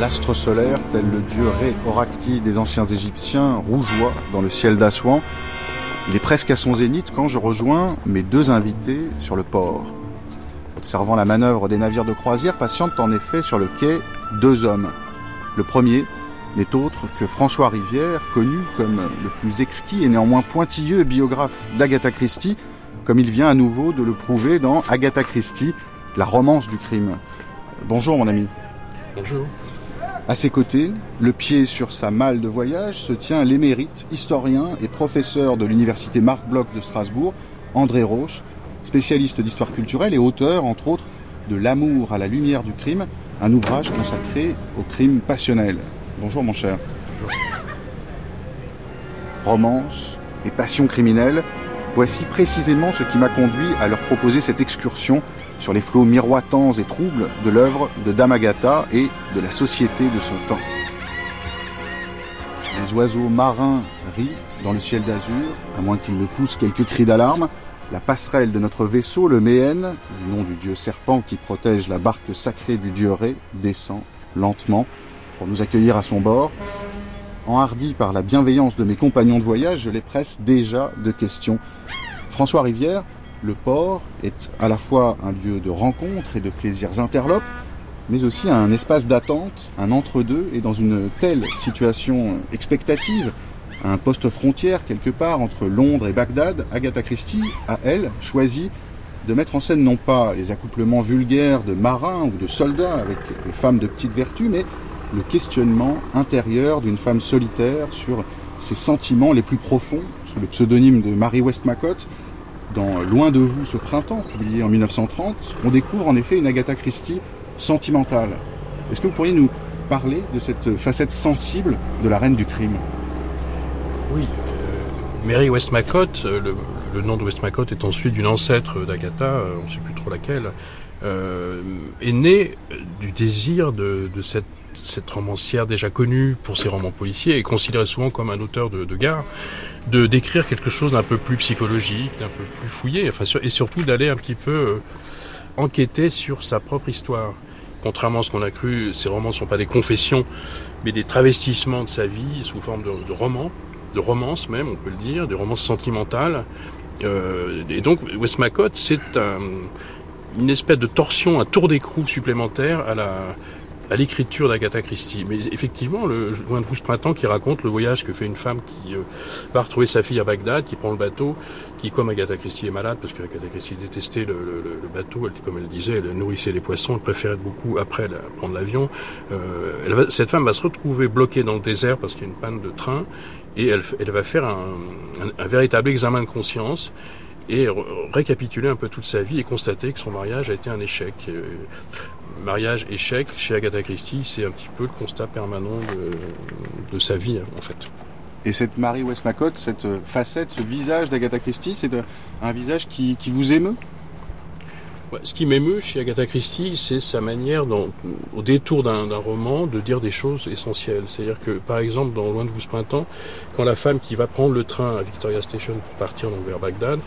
L'astre solaire, tel le dieu Ré Oracti des anciens Égyptiens, rougeoie dans le ciel d'Assouan. Il est presque à son zénith quand je rejoins mes deux invités sur le port. Observant la manœuvre des navires de croisière, patientent en effet sur le quai deux hommes. Le premier n'est autre que François Rivière, connu comme le plus exquis et néanmoins pointilleux biographe d'Agatha Christie, comme il vient à nouveau de le prouver dans Agatha Christie, la romance du crime. Bonjour mon ami. Bonjour. À ses côtés, le pied sur sa malle de voyage, se tient l'émérite, historien et professeur de l'université Marc Bloch de Strasbourg, André Roche, spécialiste d'histoire culturelle et auteur, entre autres, de L'amour à la lumière du crime, un ouvrage consacré au crime passionnel. Bonjour mon cher. Bonjour. Romance et passion criminelle, voici précisément ce qui m'a conduit à leur proposer cette excursion sur les flots miroitants et troubles de l'œuvre de Damagata et de la société de son temps. Les oiseaux marins rient dans le ciel d'azur, à moins qu'ils ne poussent quelques cris d'alarme. La passerelle de notre vaisseau, le Méhen, du nom du dieu serpent qui protège la barque sacrée du dieu Ré, descend lentement pour nous accueillir à son bord. Enhardi par la bienveillance de mes compagnons de voyage, je les presse déjà de questions. François Rivière, le port est à la fois un lieu de rencontre et de plaisirs interlopes, mais aussi un espace d'attente, un entre-deux, et dans une telle situation expectative, un poste frontière quelque part entre Londres et Bagdad, Agatha Christie a, elle, choisi de mettre en scène non pas les accouplements vulgaires de marins ou de soldats avec des femmes de petite vertu, mais le questionnement intérieur d'une femme solitaire sur ses sentiments les plus profonds, sous le pseudonyme de Mary Westmacott, dans Loin de vous ce printemps, publié en 1930, on découvre en effet une Agatha Christie sentimentale. Est-ce que vous pourriez nous parler de cette facette sensible de la reine du crime? Oui, euh, Mary Westmacott, euh, le, nom de Westmacott est ensuite d'une ancêtre d'Agatha, euh, on ne sait plus trop laquelle, est née du désir de cette cette romancière déjà connue pour ses romans policiers et considérée souvent comme un auteur de, de gare, de d'écrire quelque chose d'un peu plus psychologique, d'un peu plus fouillé, enfin, et surtout d'aller un petit peu euh, enquêter sur sa propre histoire. Contrairement à ce qu'on a cru, ces romans ne sont pas des confessions, mais des travestissements de sa vie sous forme de, romans, de romances même, on peut le dire, des romances sentimentales. Euh, et donc, Westmacott, c'est un, une espèce de torsion, un tour d'écrou supplémentaire à la, à l'écriture d'Agatha Christie. Mais effectivement, le Loin de vous ce printemps qui raconte le voyage que fait une femme qui euh, va retrouver sa fille à Bagdad, qui prend le bateau, qui comme Agatha Christie est malade, parce qu'Agatha Christie détestait le, le, le, bateau, elle, comme elle disait, elle nourrissait les poissons, elle préférait beaucoup après prendre l'avion. Euh, cette femme va se retrouver bloquée dans le désert parce qu'il y a une panne de train, et elle, elle va faire un, un véritable examen de conscience et récapituler un peu toute sa vie et constater que son mariage a été un échec. Euh, mariage échec chez Agatha Christie, c'est un petit peu le constat permanent de, sa vie en fait. Et cette Marie Westmacott, cette facette, ce visage d'Agatha Christie, c'est un visage qui vous émeut? Ce qui m'émeut chez Agatha Christie, c'est sa manière, dans, au détour d'un roman, de dire des choses essentielles. C'est-à-dire que, par exemple, dans Loin de vous ce printemps, quand la femme qui va prendre le train à Victoria Station pour partir donc, vers Bagdad,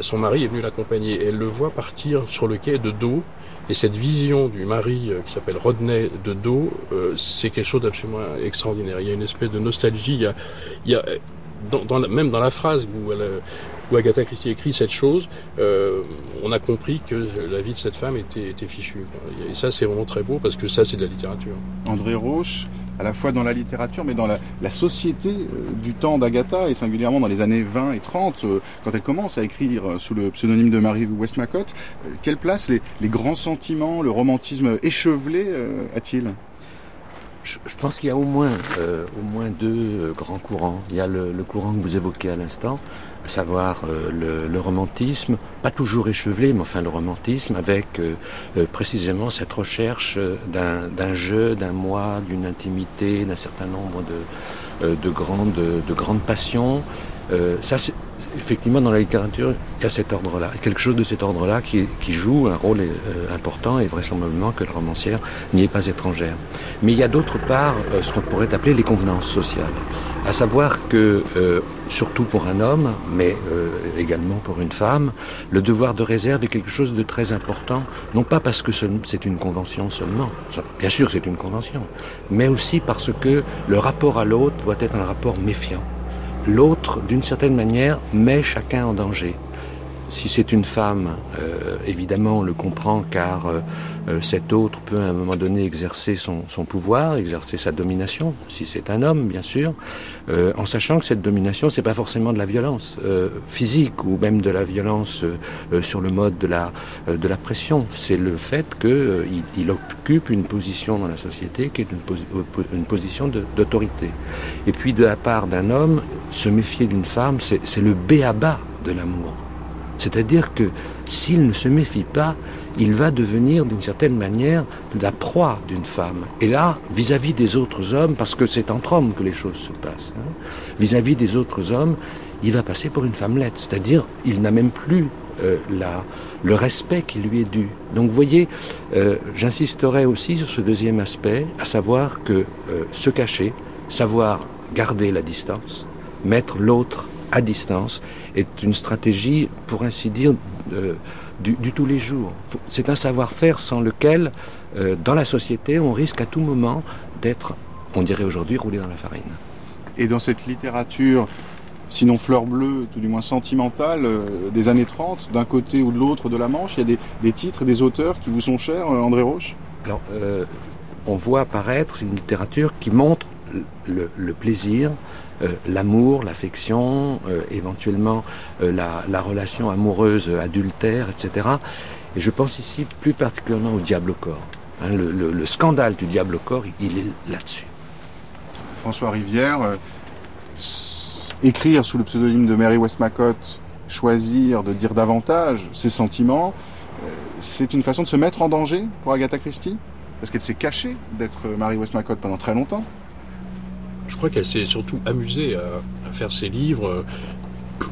son mari est venu l'accompagner. Elle le voit partir sur le quai de dos. Et cette vision du mari qui s'appelle Rodney de dos, euh, c'est quelque chose d'absolument extraordinaire. Il y a une espèce de nostalgie. Il y a, il y a dans, dans la, même dans la phrase où elle, où Agatha Christie écrit cette chose, euh, on a compris que la vie de cette femme était, était fichue. Et ça, c'est vraiment très beau parce que ça, c'est de la littérature. André Roche, à la fois dans la littérature, mais dans la, la société euh, du temps d'Agatha, et singulièrement dans les années 20 et 30, euh, quand elle commence à écrire sous le pseudonyme de Marie Westmacott, quelle place les, les, grands sentiments, le romantisme échevelé euh, a-t-il? Je, je pense qu'il y a au moins, euh, au moins deux grands courants. Il y a le, le courant que vous évoquez à l'instant, à savoir euh, le, romantisme, pas toujours échevelé, mais enfin le romantisme, avec euh, euh, précisément cette recherche d'un jeu, d'un moi, d'une intimité, d'un certain nombre de, de, grandes, de grandes passions. ça, effectivement, dans la littérature, il y a cet ordre-là, quelque chose de cet ordre-là qui, qui, joue un rôle important et vraisemblablement que la romancière n'y est pas étrangère. Mais il y a d'autre part ce qu'on pourrait appeler les convenances sociales, à savoir que surtout pour un homme, mais euh, également pour une femme, le devoir de réserve est quelque chose de très important, non pas parce que c'est une convention seulement, bien sûr c'est une convention, mais aussi parce que le rapport à l'autre doit être un rapport méfiant. L'autre, d'une certaine manière, met chacun en danger. Si c'est une femme, euh, évidemment, on le comprend car euh, cet autre peut à un moment donné exercer son, pouvoir, exercer sa domination, si c'est un homme, bien sûr, en sachant que cette domination, c'est pas forcément de la violence physique ou même de la violence sur le mode de la de la pression. C'est le fait qu'il il occupe une position dans la société qui est une, une position d'autorité. Et puis de la part d'un homme, se méfier d'une femme, c'est le béaba de l'amour. C'est-à-dire que s'il ne se méfie pas, il va devenir d'une certaine manière la proie d'une femme. Et là, vis-à-vis des autres hommes, parce que c'est entre hommes que les choses se passent, hein, vis-à-vis des autres hommes, il va passer pour une femmelette. C'est-à-dire, il n'a même plus euh, la, le respect qui lui est dû. Donc vous voyez, euh, j'insisterai aussi sur ce deuxième aspect, à savoir que euh, se cacher, savoir garder la distance, mettre l'autre à distance est une stratégie, pour ainsi dire, euh, du, tous les jours. C'est un savoir-faire sans lequel, euh, dans la société, on risque à tout moment d'être, on dirait aujourd'hui, roulé dans la farine. Et dans cette littérature, sinon fleur bleue, tout du moins sentimentale, euh, des années 30, d'un côté ou de l'autre de la Manche, il y a des, titres, des auteurs qui vous sont chers, André Roche? Alors, on voit apparaître une littérature qui montre le plaisir, euh, l'amour, l'affection, euh, éventuellement euh, la, relation amoureuse adultère, etc. Et je pense ici plus particulièrement au diable au corps. Hein, le, scandale du diable au corps, il est là-dessus. François Rivière, écrire sous le pseudonyme de Mary Westmacott, choisir de dire davantage ses sentiments, c'est une façon de se mettre en danger pour Agatha Christie? Parce qu'elle s'est cachée d'être Mary Westmacott pendant très longtemps je crois qu'elle s'est surtout amusée à, faire ses livres, euh,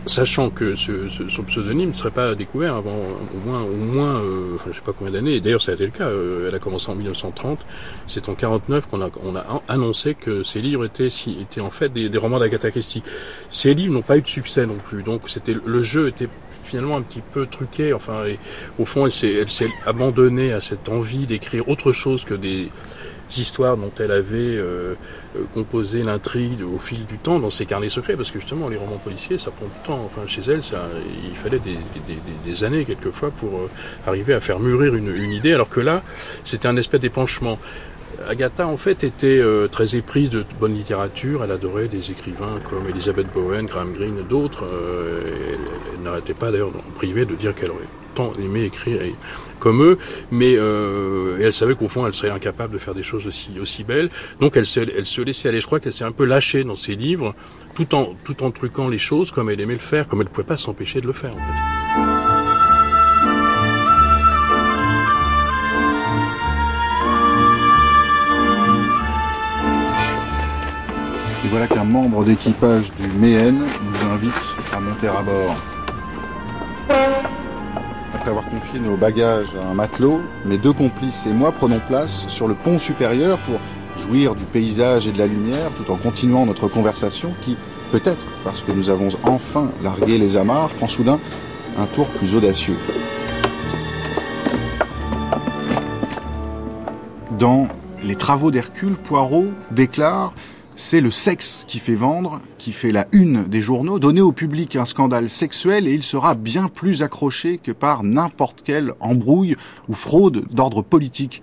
sachant que ce, son pseudonyme ne serait pas découvert avant au moins, au moins, euh, je sais pas combien d'années. D'ailleurs, ça a été le cas. Euh, elle a commencé en 1930. C'est en 49 qu'on a, on a annoncé que ces livres étaient, si, étaient en fait des, romans d'Agatha Christie. Ces livres n'ont pas eu de succès non plus. Donc, c'était le jeu était finalement un petit peu truqué. Enfin, et, au fond, elle s'est abandonnée à cette envie d'écrire autre chose que des histoires dont elle avait euh, euh, composé l'intrigue au fil du temps dans ses carnets secrets, parce que justement les romans policiers, ça prend du temps. Enfin, chez elle, il fallait des, années quelquefois pour euh, arriver à faire mûrir une, idée, alors que là, c'était un espèce d'épanchement. Agatha, en fait, était très éprise de bonne littérature. Elle adorait des écrivains comme Elizabeth Bowen, Graham Greene d'autres. elle, elle n'arrêtait pas, d'ailleurs, en privé, de dire qu'elle aurait tant aimé écrire comme eux, mais euh, elle savait qu'au fond elle serait incapable de faire des choses aussi belles. Donc elle se, elle se laissait aller. Je crois qu'elle s'est un peu lâchée dans ses livres, tout en tout en truquant les choses comme elle aimait le faire, comme elle ne pouvait pas s'empêcher de le faire. En fait. Et voilà qu'un membre d'équipage du Méhen nous invite à monter à bord avoir confié nos bagages à un matelot, mes deux complices et moi prenons place sur le pont supérieur pour jouir du paysage et de la lumière tout en continuant notre conversation qui, peut-être parce que nous avons enfin largué les amarres, prend soudain un tour plus audacieux. Dans Les travaux d'Hercule, Poirot déclare c'est le sexe qui fait vendre, qui fait la une des journaux. Donnez au public un scandale sexuel et il sera bien plus accroché que par n'importe quelle embrouille ou fraude d'ordre politique.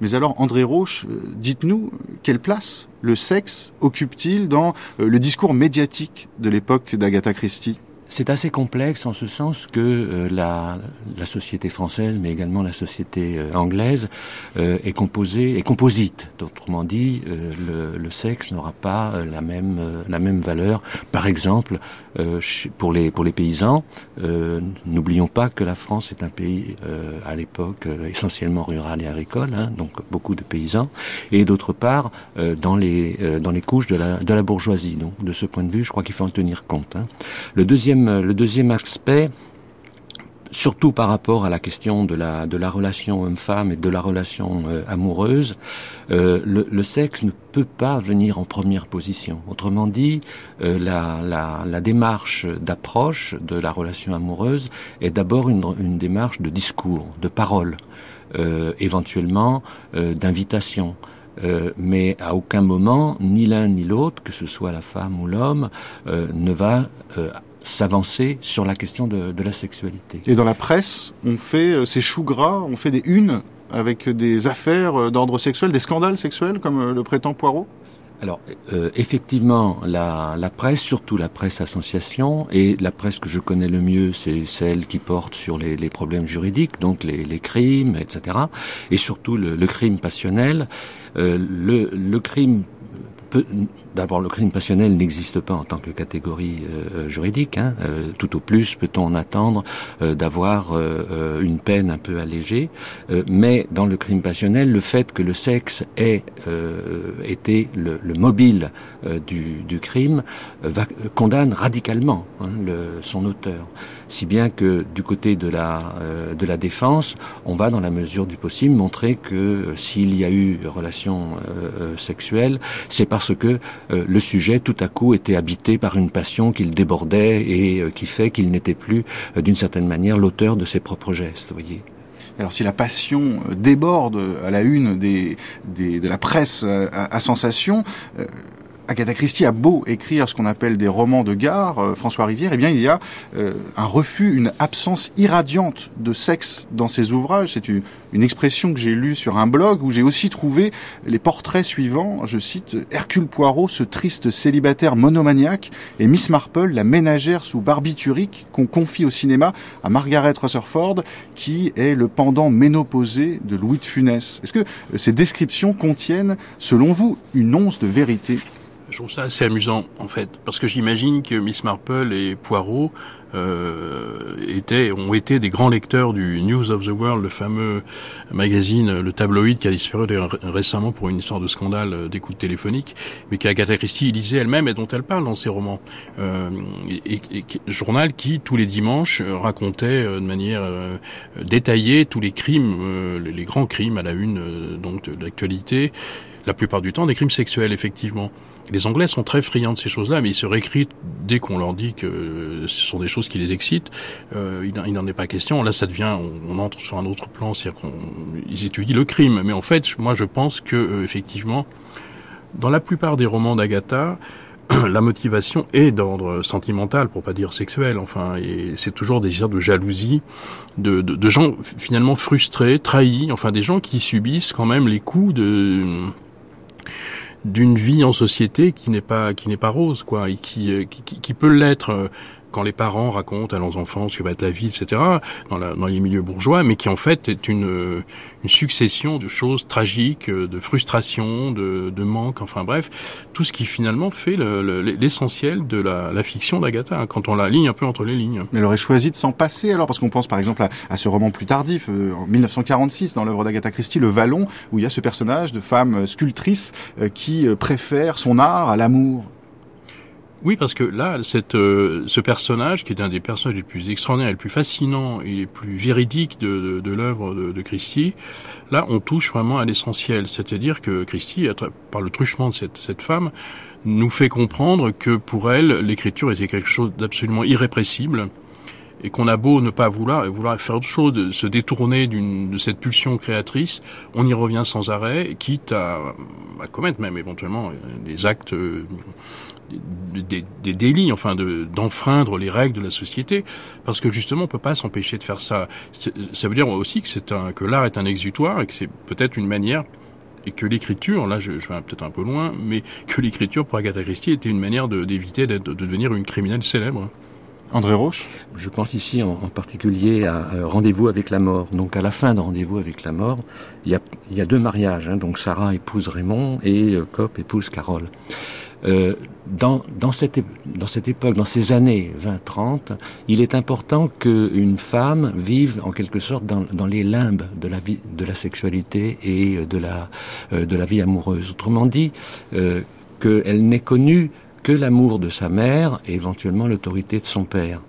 Mais alors, André Roche, euh, dites-nous, quelle place le sexe occupe-t-il dans euh, le discours médiatique de l'époque d'Agatha Christie? C'est assez complexe en ce sens que euh, la, la, société française, mais également la société euh, anglaise, euh, est composée, est composite. Autrement dit, le, le, sexe n'aura pas la même la même valeur. Par exemple, pour les pour les paysans, n'oublions pas que la France est un pays à l'époque essentiellement rural et agricole, hein, donc beaucoup de paysans, et d'autre part dans les dans les couches de la de la bourgeoisie. Donc de ce point de vue, je crois qu'il faut en tenir compte. Hein. Le deuxième le deuxième aspect, surtout par rapport à la question de la relation homme-femme et de la relation euh, amoureuse, euh, le, sexe ne peut pas venir en première position. Autrement dit, euh, la, démarche d'approche de la relation amoureuse est d'abord une, une, démarche de discours, de parole, éventuellement d'invitation. mais à aucun moment, ni l'un ni l'autre, que ce soit la femme ou l'homme, ne va s'avancer sur la question de, de, la sexualité. Et dans la presse, on fait euh, ces choux gras, on fait des unes avec des affaires euh, d'ordre sexuel, des scandales sexuels, comme euh, le prétend Poirot? Alors, euh, effectivement, la, la, presse, surtout la presse association, et la presse que je connais le mieux, c'est celle qui porte sur les, les problèmes juridiques, donc les, les, crimes, etc., et surtout le, le crime passionnel. Euh, le, le crime D'abord, le crime passionnel n'existe pas en tant que catégorie euh, juridique. Hein. Euh, tout au plus, peut-on en attendre euh, d'avoir une peine un peu allégée. mais dans le crime passionnel, le fait que le sexe ait été le, le mobile du, du, crime va, condamne radicalement hein, le, son auteur. Si bien que du côté de la, de la défense, on va dans la mesure du possible montrer que s'il y a eu relation sexuelle, c'est parce que euh, le sujet tout à coup était habité par une passion qu'il débordait et euh, qui fait qu'il n'était plus euh, d'une certaine manière l'auteur de ses propres gestes, voyez. Alors si la passion déborde à la une des, des de la presse à, à sensation, Agatha Christie a beau écrire ce qu'on appelle des romans de gare, euh, François Rivière, eh bien il y a euh, un refus, une absence irradiante de sexe dans ses ouvrages. C'est une, expression que j'ai lue sur un blog où j'ai aussi trouvé les portraits suivants. Je cite Hercule Poirot, ce triste célibataire monomaniaque, et Miss Marple, la ménagère sous barbiturique qu'on confie au cinéma à Margaret Rutherford, qui est le pendant ménopausé de Louis de Funès. Est-ce que ces descriptions contiennent, selon vous, une once de vérité? Je trouve ça assez amusant en fait, parce que j'imagine que Miss Marple et Poirot euh, étaient, ont été des grands lecteurs du News of the World, le fameux magazine, le tabloïd qui a disparu récemment pour une histoire de scandale d'écoute téléphonique, mais qu'Agatha Christie lisait elle-même et dont elle parle dans ses romans. Euh, et, et, journal qui, tous les dimanches, racontait euh, de manière euh, détaillée tous les crimes, euh, les grands crimes à la une donc de l'actualité, la plupart du temps des crimes sexuels, effectivement. Les Anglais sont très friands de ces choses-là, mais ils se réécritent dès qu'on leur dit que ce sont des choses qui les excitent. Euh, il n'en est pas question. Là, ça devient, on, entre sur un autre plan, c'est-à-dire qu'ils étudient le crime. Mais en fait, moi, je pense que euh, effectivement, dans la plupart des romans d'Agatha, la motivation est d'ordre sentimental, pour pas dire sexuel. Enfin, et c'est toujours des désir de jalousie, de, de, de gens finalement frustrés, trahis. Enfin, des gens qui subissent quand même les coups de d'une vie en société qui n'est pas qui n'est pas rose quoi et qui euh, qui, qui peut l'être euh, quand les parents racontent à leurs enfants ce que va être la vie, etc., dans, les milieux bourgeois, mais qui en fait est une, une succession de choses tragiques, de frustrations, de, manques, enfin bref, tout ce qui finalement fait l'essentiel de la, fiction d'Agatha, hein, quand on la ligne un peu entre les lignes. Mais elle aurait choisi de s'en passer alors, parce qu'on pense par exemple à, ce roman plus tardif, euh, en 1946, dans l'œuvre d'Agatha Christie, Le Vallon, où il y a ce personnage de femme sculptrice euh, qui euh, préfère son art à l'amour. Oui, parce que là, cette, euh, ce personnage, qui est un des personnages les plus extraordinaires, les plus fascinants et les plus véridiques de, de, de l'œuvre de, de, Christie, là, on touche vraiment à l'essentiel. C'est-à-dire que Christie, par le truchement de cette, cette femme, nous fait comprendre que pour elle, l'écriture était quelque chose d'absolument irrépressible et qu'on a beau ne pas vouloir, vouloir faire autre chose, se détourner de cette pulsion créatrice, on y revient sans arrêt, quitte à, à commettre même éventuellement des actes euh, des, des, délits, enfin d'enfreindre les règles de la société, parce que justement on peut pas s'empêcher de faire ça. Ça veut dire aussi que c'est un que l'art est un exutoire et que c'est peut-être une manière et que l'écriture, là je, je vais peut-être un peu loin, mais que l'écriture pour Agatha Christie était une manière d'éviter de, de, devenir une criminelle célèbre. André Roche? Je pense ici en, en particulier à euh, Rendez-vous avec la mort. Donc à la fin de Rendez-vous avec la mort, il y a, il y a deux mariages. Hein. Donc Sarah épouse Raymond et euh, Cop épouse Carole. Euh, dans, dans, cette, dans cette époque, dans ces années 20-30, il est important qu'une femme vive en quelque sorte dans, dans, les limbes de la vie, de la sexualité et de la, euh, de la vie amoureuse. Autrement dit, euh, qu'elle n'ait connu que l'amour de sa mère et éventuellement l'autorité de son père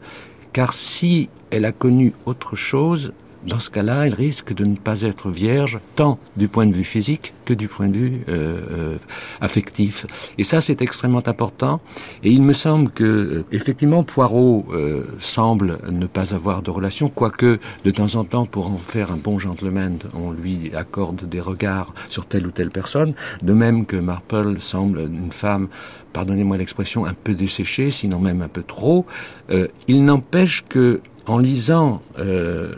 car si elle a connu autre chose, dans ce cas-là, elle risque de ne pas être vierge, tant du point de vue physique que du point de vue euh, euh, affectif. Et ça, c'est extrêmement important. Et il me semble que, euh, effectivement, Poirot semble ne pas avoir de relation, quoique de temps en temps, pour en faire un bon gentleman, on lui accorde des regards sur telle ou telle personne. De même que Marple semble une femme pardonnez-moi l'expression, un peu desséchée, sinon même un peu trop. il n'empêche que en lisant, euh,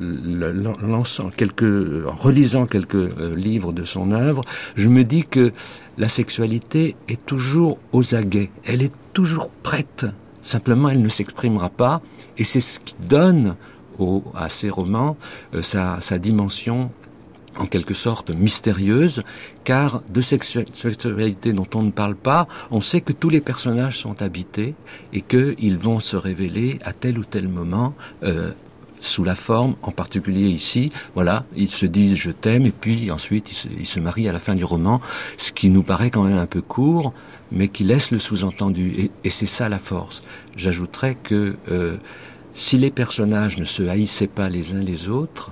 quelques, en relisant quelques euh, livres de son œuvre, je me dis que la sexualité est toujours aux aguets. Elle est toujours prête. Simplement, elle ne s'exprimera pas, et c'est ce qui donne à ces romans euh, sa dimension en quelque sorte mystérieuse, car de sexualité dont on ne parle pas, on sait que tous les personnages sont habités et qu'ils vont se révéler à tel ou tel moment euh, sous la forme, en particulier ici, voilà, ils se disent je t'aime et puis ensuite ils se, marient à la fin du roman, ce qui nous paraît quand même un peu court, mais qui laisse le sous-entendu. Et, c'est ça la force. J'ajouterais que euh, si les personnages ne se haïssaient pas les uns les autres,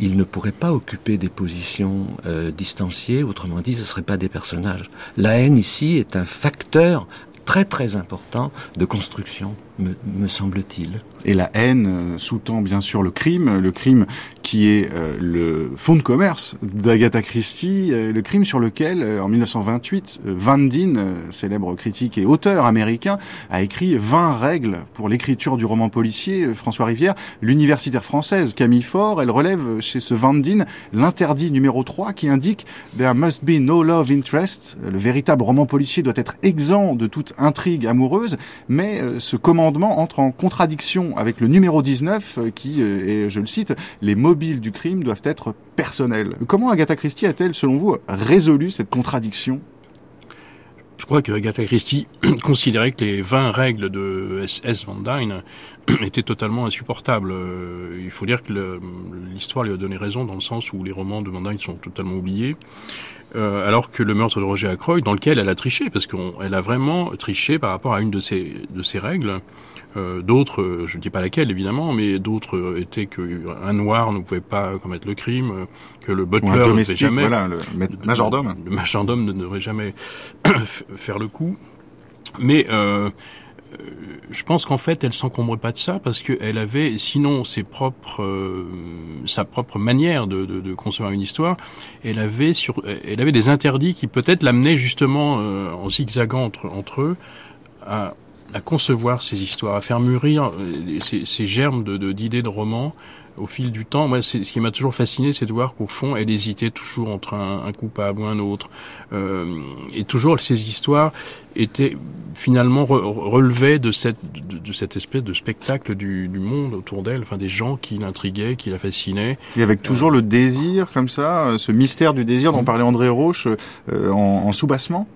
ils ne pourraient pas occuper des positions euh, distanciées, autrement dit, ce ne seraient pas des personnages. La haine ici est un facteur très très important de construction, me semble-t-il. Et la haine euh, sous-tend bien sûr le crime, le crime qui est euh, le fond de commerce d'Agatha Christie, euh, le crime sur lequel, en 1928, Van Dine, célèbre critique et auteur américain, a écrit 20 règles pour l'écriture du roman policier. François Rivière, l'universitaire française Camille Faure, elle relève chez ce Van Dine l'interdit numéro 3 qui indique There must be no love interest. Le véritable roman policier doit être exempt de toute intrigue amoureuse, mais ce entre en contradiction avec le numéro 19 euh, qui euh, est, je le cite, les mobiles du crime doivent être personnels. Comment Agatha Christie a-t-elle, selon vous, résolu cette contradiction? Je crois que Agatha Christie considérait que les 20 règles de S.S. Van Dyne étaient totalement insupportables. Euh, il faut dire que l'histoire lui a donné raison dans le sens où les romans de Van Dyne sont totalement oubliés. Euh, alors que le meurtre de Roger Ackroyd, dans lequel elle a triché, parce qu'elle a vraiment triché par rapport à une de ses, de ses règles. Euh, d'autres, euh, je ne dis pas laquelle évidemment, mais d'autres étaient que un noir ne pouvait pas commettre le crime, que le butler ne devait jamais, voilà, le majordome, le majordome ne devrait jamais faire le coup. Mais euh, euh, je pense qu'en fait, elle s'encombrait pas de ça parce qu'elle avait, sinon, ses propres, euh, sa propre manière de, de, de, concevoir une histoire. Elle avait sur, elle avait des interdits qui peut-être l'amenaient justement euh, en zigzagant entre, entre eux à, à, concevoir ces histoires, à faire mûrir ces, ces germes de d'idées de, romans au fil du temps, moi, ce qui m'a toujours fasciné, c'est de voir qu'au fond, elle hésitait toujours entre un, un coupable ou un autre. Euh, et toujours, ces histoires étaient finalement relevaient de cette, de, cette espèce de spectacle du, du monde autour d'elle, enfin des gens qui l'intriguaient, qui la fascinaient. Et avec toujours le désir, comme ça, euh, ce mystère du désir dont mmh. parlait André Roche euh, en, en sous-bassement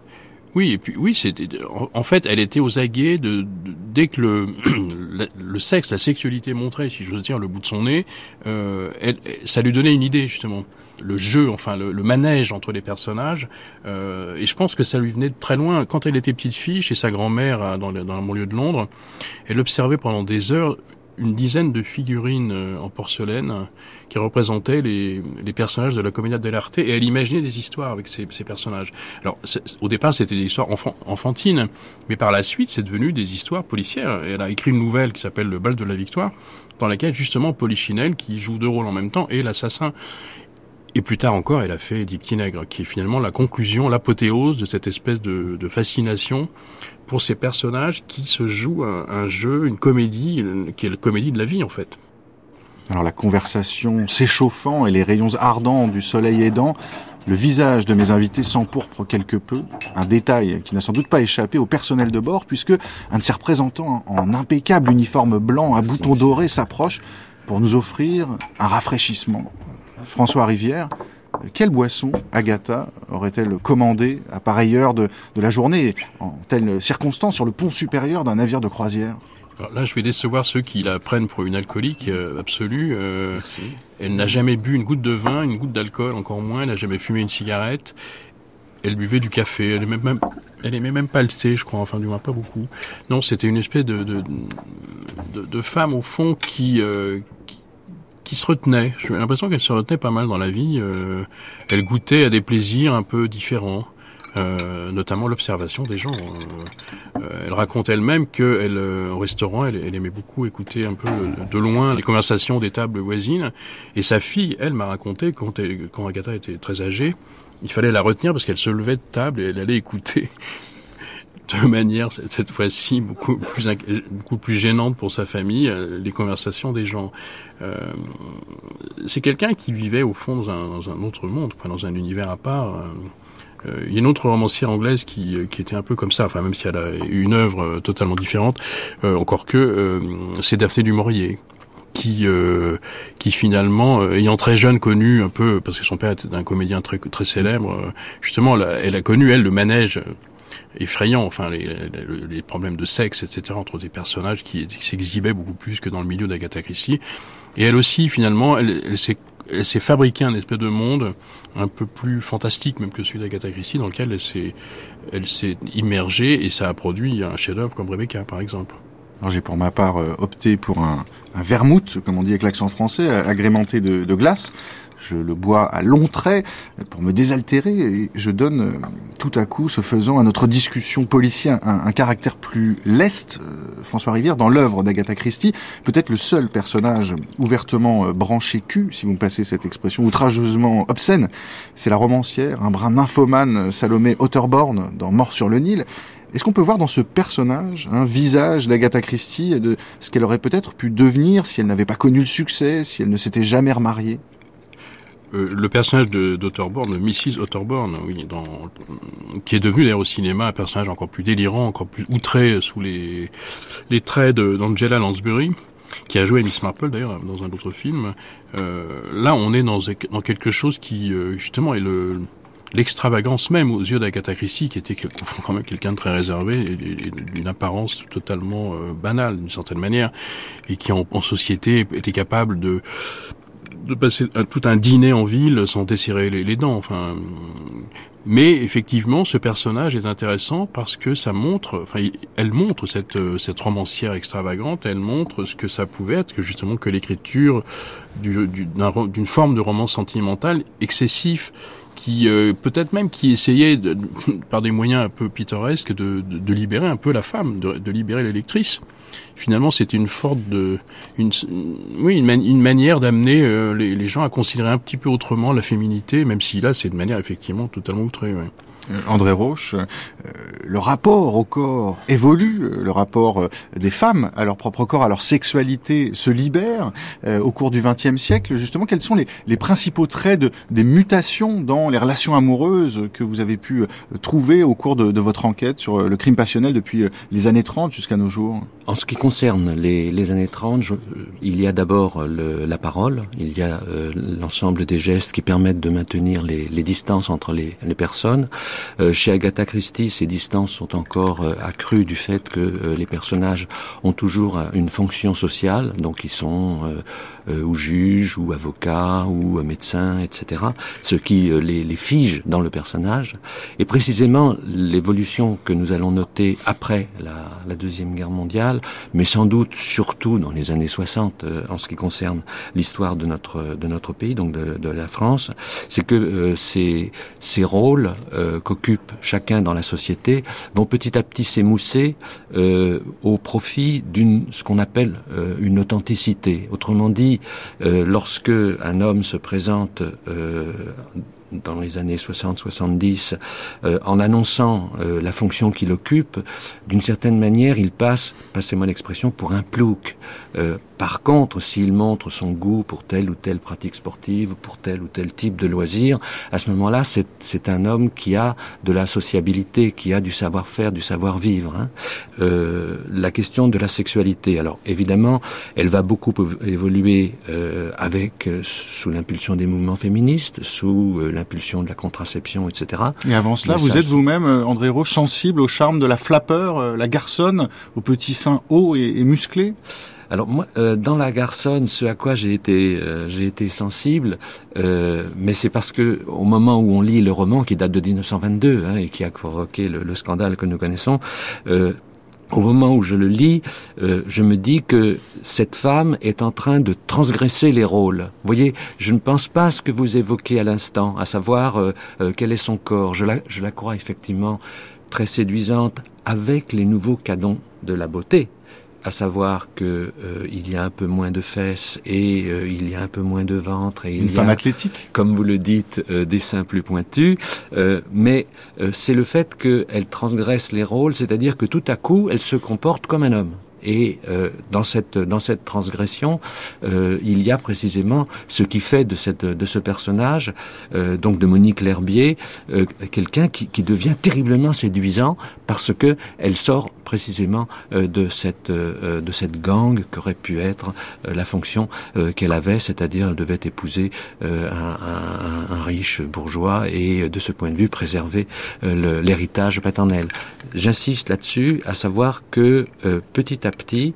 oui, et puis oui, c'était en fait, elle était aux aguets de, dès que le, le sexe, la sexualité montrait, si j'ose dire, le bout de son nez, euh, elle, ça lui donnait une idée justement. Le jeu, enfin le, manège entre les personnages, euh, et je pense que ça lui venait de très loin. Quand elle était petite fille chez sa grand-mère dans, dans mon lieu de Londres, elle observait pendant des heures une dizaine de figurines euh, en porcelaine qui représentaient les, les personnages de la Commedia dell'arte et elle imaginait des histoires avec ces, ces personnages. Alors au départ c'était des histoires enfantines, mais par la suite c'est devenu des histoires policières. elle a écrit une nouvelle qui s'appelle Le bal de la victoire, dans laquelle justement Polichinelle, qui joue deux rôles en même temps, est l'assassin. Et plus tard encore, elle a fait Des petits nègres, qui est finalement la conclusion, l'apothéose de cette espèce de, de, fascination pour ces personnages qui se jouent un, un jeu, une comédie, qui est la comédie de la vie en fait. Alors la conversation s'échauffant et les rayons ardents du soleil aidant, le visage de mes invités s'empourpre quelque peu, un détail qui n'a sans doute pas échappé au personnel de bord puisque un de ses représentants en impeccable uniforme blanc à boutons dorés s'approche pour nous offrir un rafraîchissement. François Rivière, quelle boisson Agatha aurait-elle commandé à pareille heure de, la journée, en telle circonstance, sur le pont supérieur d'un navire de croisière? Là, je vais décevoir ceux qui la prennent pour une alcoolique euh, absolue. Euh, elle n'a jamais bu une goutte de vin, une goutte d'alcool, encore moins. Elle n'a jamais fumé une cigarette. elle buvait du café. Elle aimait même, elle aimait même pas le thé, je crois. Enfin, du moins pas beaucoup. Non, c'était une espèce de de, de, femme au fond qui, euh, qui, se retenait. J'ai l'impression qu'elle se retenait pas mal dans la vie. Euh, elle goûtait à des plaisirs un peu différents. Euh, notamment l'observation des gens. Euh, elle raconte elle-même que elle, euh, au restaurant, elle, elle, aimait beaucoup écouter un peu de loin les conversations des tables voisines. Et sa fille, elle, m'a raconté quand, quand Agatha était très âgée, il fallait la retenir parce qu'elle se levait de table et elle allait écouter de manière cette fois-ci beaucoup plus beaucoup plus gênante pour sa famille les conversations des gens. Euh, c'est quelqu'un qui vivait au fond dans un, dans un autre monde, dans un univers à part. Euh, il y a une autre romancière anglaise qui, euh, qui était un peu comme ça, enfin même si elle a une œuvre euh, totalement différente, encore que c'est Daphné du Maurier qui qui finalement ayant très jeune connu un peu parce que son père était un comédien très très célèbre justement elle a connu elle le manège effrayant enfin les, les, problèmes de sexe etc entre des personnages qui, qui s'exhibaient beaucoup plus que dans le milieu d'Agatha Christie et elle aussi finalement elle, elle s'est elle s'est fabriqué un espèce de monde un peu plus fantastique même que celui d'Agatha Christie dans lequel elle s'est elle s'est immergée et ça a produit un chef-d'œuvre comme Rebecca par exemple. Alors j'ai pour ma part euh, opté pour un, un vermouth, comme on dit avec l'accent français, agrémenté de, de glace je le bois à longs traits pour me désaltérer et je donne euh, tout à coup, ce faisant, à notre discussion policière un, caractère plus leste. Euh, François Rivière, dans l'œuvre d'Agatha Christie, peut-être le seul personnage ouvertement euh, branché cul, si vous me passez cette expression, outrageusement obscène, c'est la romancière, un brin nymphomane Salomé Otterborn dans Mort sur le Nil. Est-ce qu'on peut voir dans ce personnage un visage d'Agatha Christie et de ce qu'elle aurait peut-être pu devenir si elle n'avait pas connu le succès, si elle ne s'était jamais remariée? Euh, le personnage d'Otterborn, Mrs. Otterborn, oui, dans, qui est devenu d'ailleurs au cinéma un personnage encore plus délirant, encore plus outré sous les, les traits d'Angela Lansbury, qui a joué Miss Marple d'ailleurs dans un autre film. Euh, là, on est dans, dans quelque chose qui euh, justement est le l'extravagance même aux yeux d'Agatha Christie, qui était quand même quelqu'un de très réservé et, d'une apparence totalement banale d'une certaine manière, et qui en, société était capable de de passer tout un dîner en ville sans desserrer les, dents. Enfin, mais effectivement, ce personnage est intéressant parce que ça montre, enfin, elle montre cette cette romancière extravagante, elle montre ce que ça pouvait être, que justement que l'écriture d'une forme de roman sentimental excessif qui euh, peut-être même qui essayait de, par des moyens un peu pittoresques de, de, libérer un peu la femme, de, de libérer les lectrices. Finalement, c'était une forte de, oui, une, manière d'amener euh, les, gens à considérer un petit peu autrement la féminité, même si là, c'est de manière effectivement totalement outrée. Euh, André Roche, euh, le rapport au corps évolue, euh, le rapport des femmes à leur propre corps, à leur sexualité se libère au cours du XXe siècle. Justement, quels sont les, principaux traits de, des mutations dans les relations amoureuses que vous avez pu trouver au cours de, votre enquête sur le crime passionnel depuis les années 30 jusqu'à nos jours? En ce qui concerne les, années 30, il y a d'abord la parole, il y a l'ensemble des gestes qui permettent de maintenir les, distances entre les personnes. Euh, chez Agatha Christie, ces distances sont encore euh, accrues du fait que euh, les personnages ont toujours une fonction sociale, donc ils sont ou juges, ou avocats, ou médecins, etc. Ce qui les, les fige dans le personnage. Et précisément, l'évolution que nous allons noter après la, la, Deuxième Guerre mondiale, mais sans doute surtout dans les années 60, en ce qui concerne l'histoire de notre, de notre pays, donc de, de la France, c'est que ces, ces rôles qu'occupent chacun dans la société vont petit à petit s'émousser euh, au profit d'une ce qu'on appelle euh, une authenticité. Autrement dit, euh, lorsque un homme se présente euh, dans les années 60-70, euh, en annonçant euh, la fonction qu'il occupe, d'une certaine manière, il passe, passez-moi l'expression, pour un plouc. Euh, par contre, s'il montre son goût pour telle ou telle pratique sportive, pour tel ou tel type de loisir, à ce moment-là, c'est un homme qui a de la sociabilité, qui a du savoir-faire, du savoir-vivre. Hein. Euh, la question de la sexualité, alors évidemment, elle va beaucoup évoluer euh, avec euh, sous l'impulsion des mouvements féministes, sous euh, l'impulsion de la contraception, etc. Et avant cela, vous êtes vous-même, euh, André Roche, sensible au charme de la flappeur, la garçonne, aux petits seins hauts et, et musclés Alors moi, euh, dans La Garçonne, ce à quoi j'ai été, euh, j'ai été sensible, euh, mais c'est parce que au moment où on lit le roman qui date de 1922 hein, et qui a provoqué le, le, scandale que nous connaissons, au moment où je le lis, je me dis que cette femme est en train de transgresser les rôles. Vous voyez, je ne pense pas à ce que vous évoquez à l'instant, à savoir quel est son corps. Je la, je la crois effectivement très séduisante avec les nouveaux canons de la beauté à savoir que euh, il y a un peu moins de fesses et euh, il y a un peu moins de ventre et il Une y femme athlétique, comme vous le dites, euh, des seins plus pointus. mais c'est le fait qu'elle transgresse les rôles, c'est-à-dire que tout à coup, elle se comporte comme un homme. Et euh, dans cette dans cette transgression, euh, il y a précisément ce qui fait de cette de ce personnage, euh, donc de Monique L'Herbier, euh, quelqu'un qui, qui, devient terriblement séduisant parce que elle sort précisément euh, de cette euh, de cette gang qu'aurait pu être la fonction qu'elle avait, c'est-à-dire elle devait épouser un, un, un, riche bourgeois et de ce point de vue préserver l'héritage paternel. J'insiste là-dessus, à savoir que petit à petit,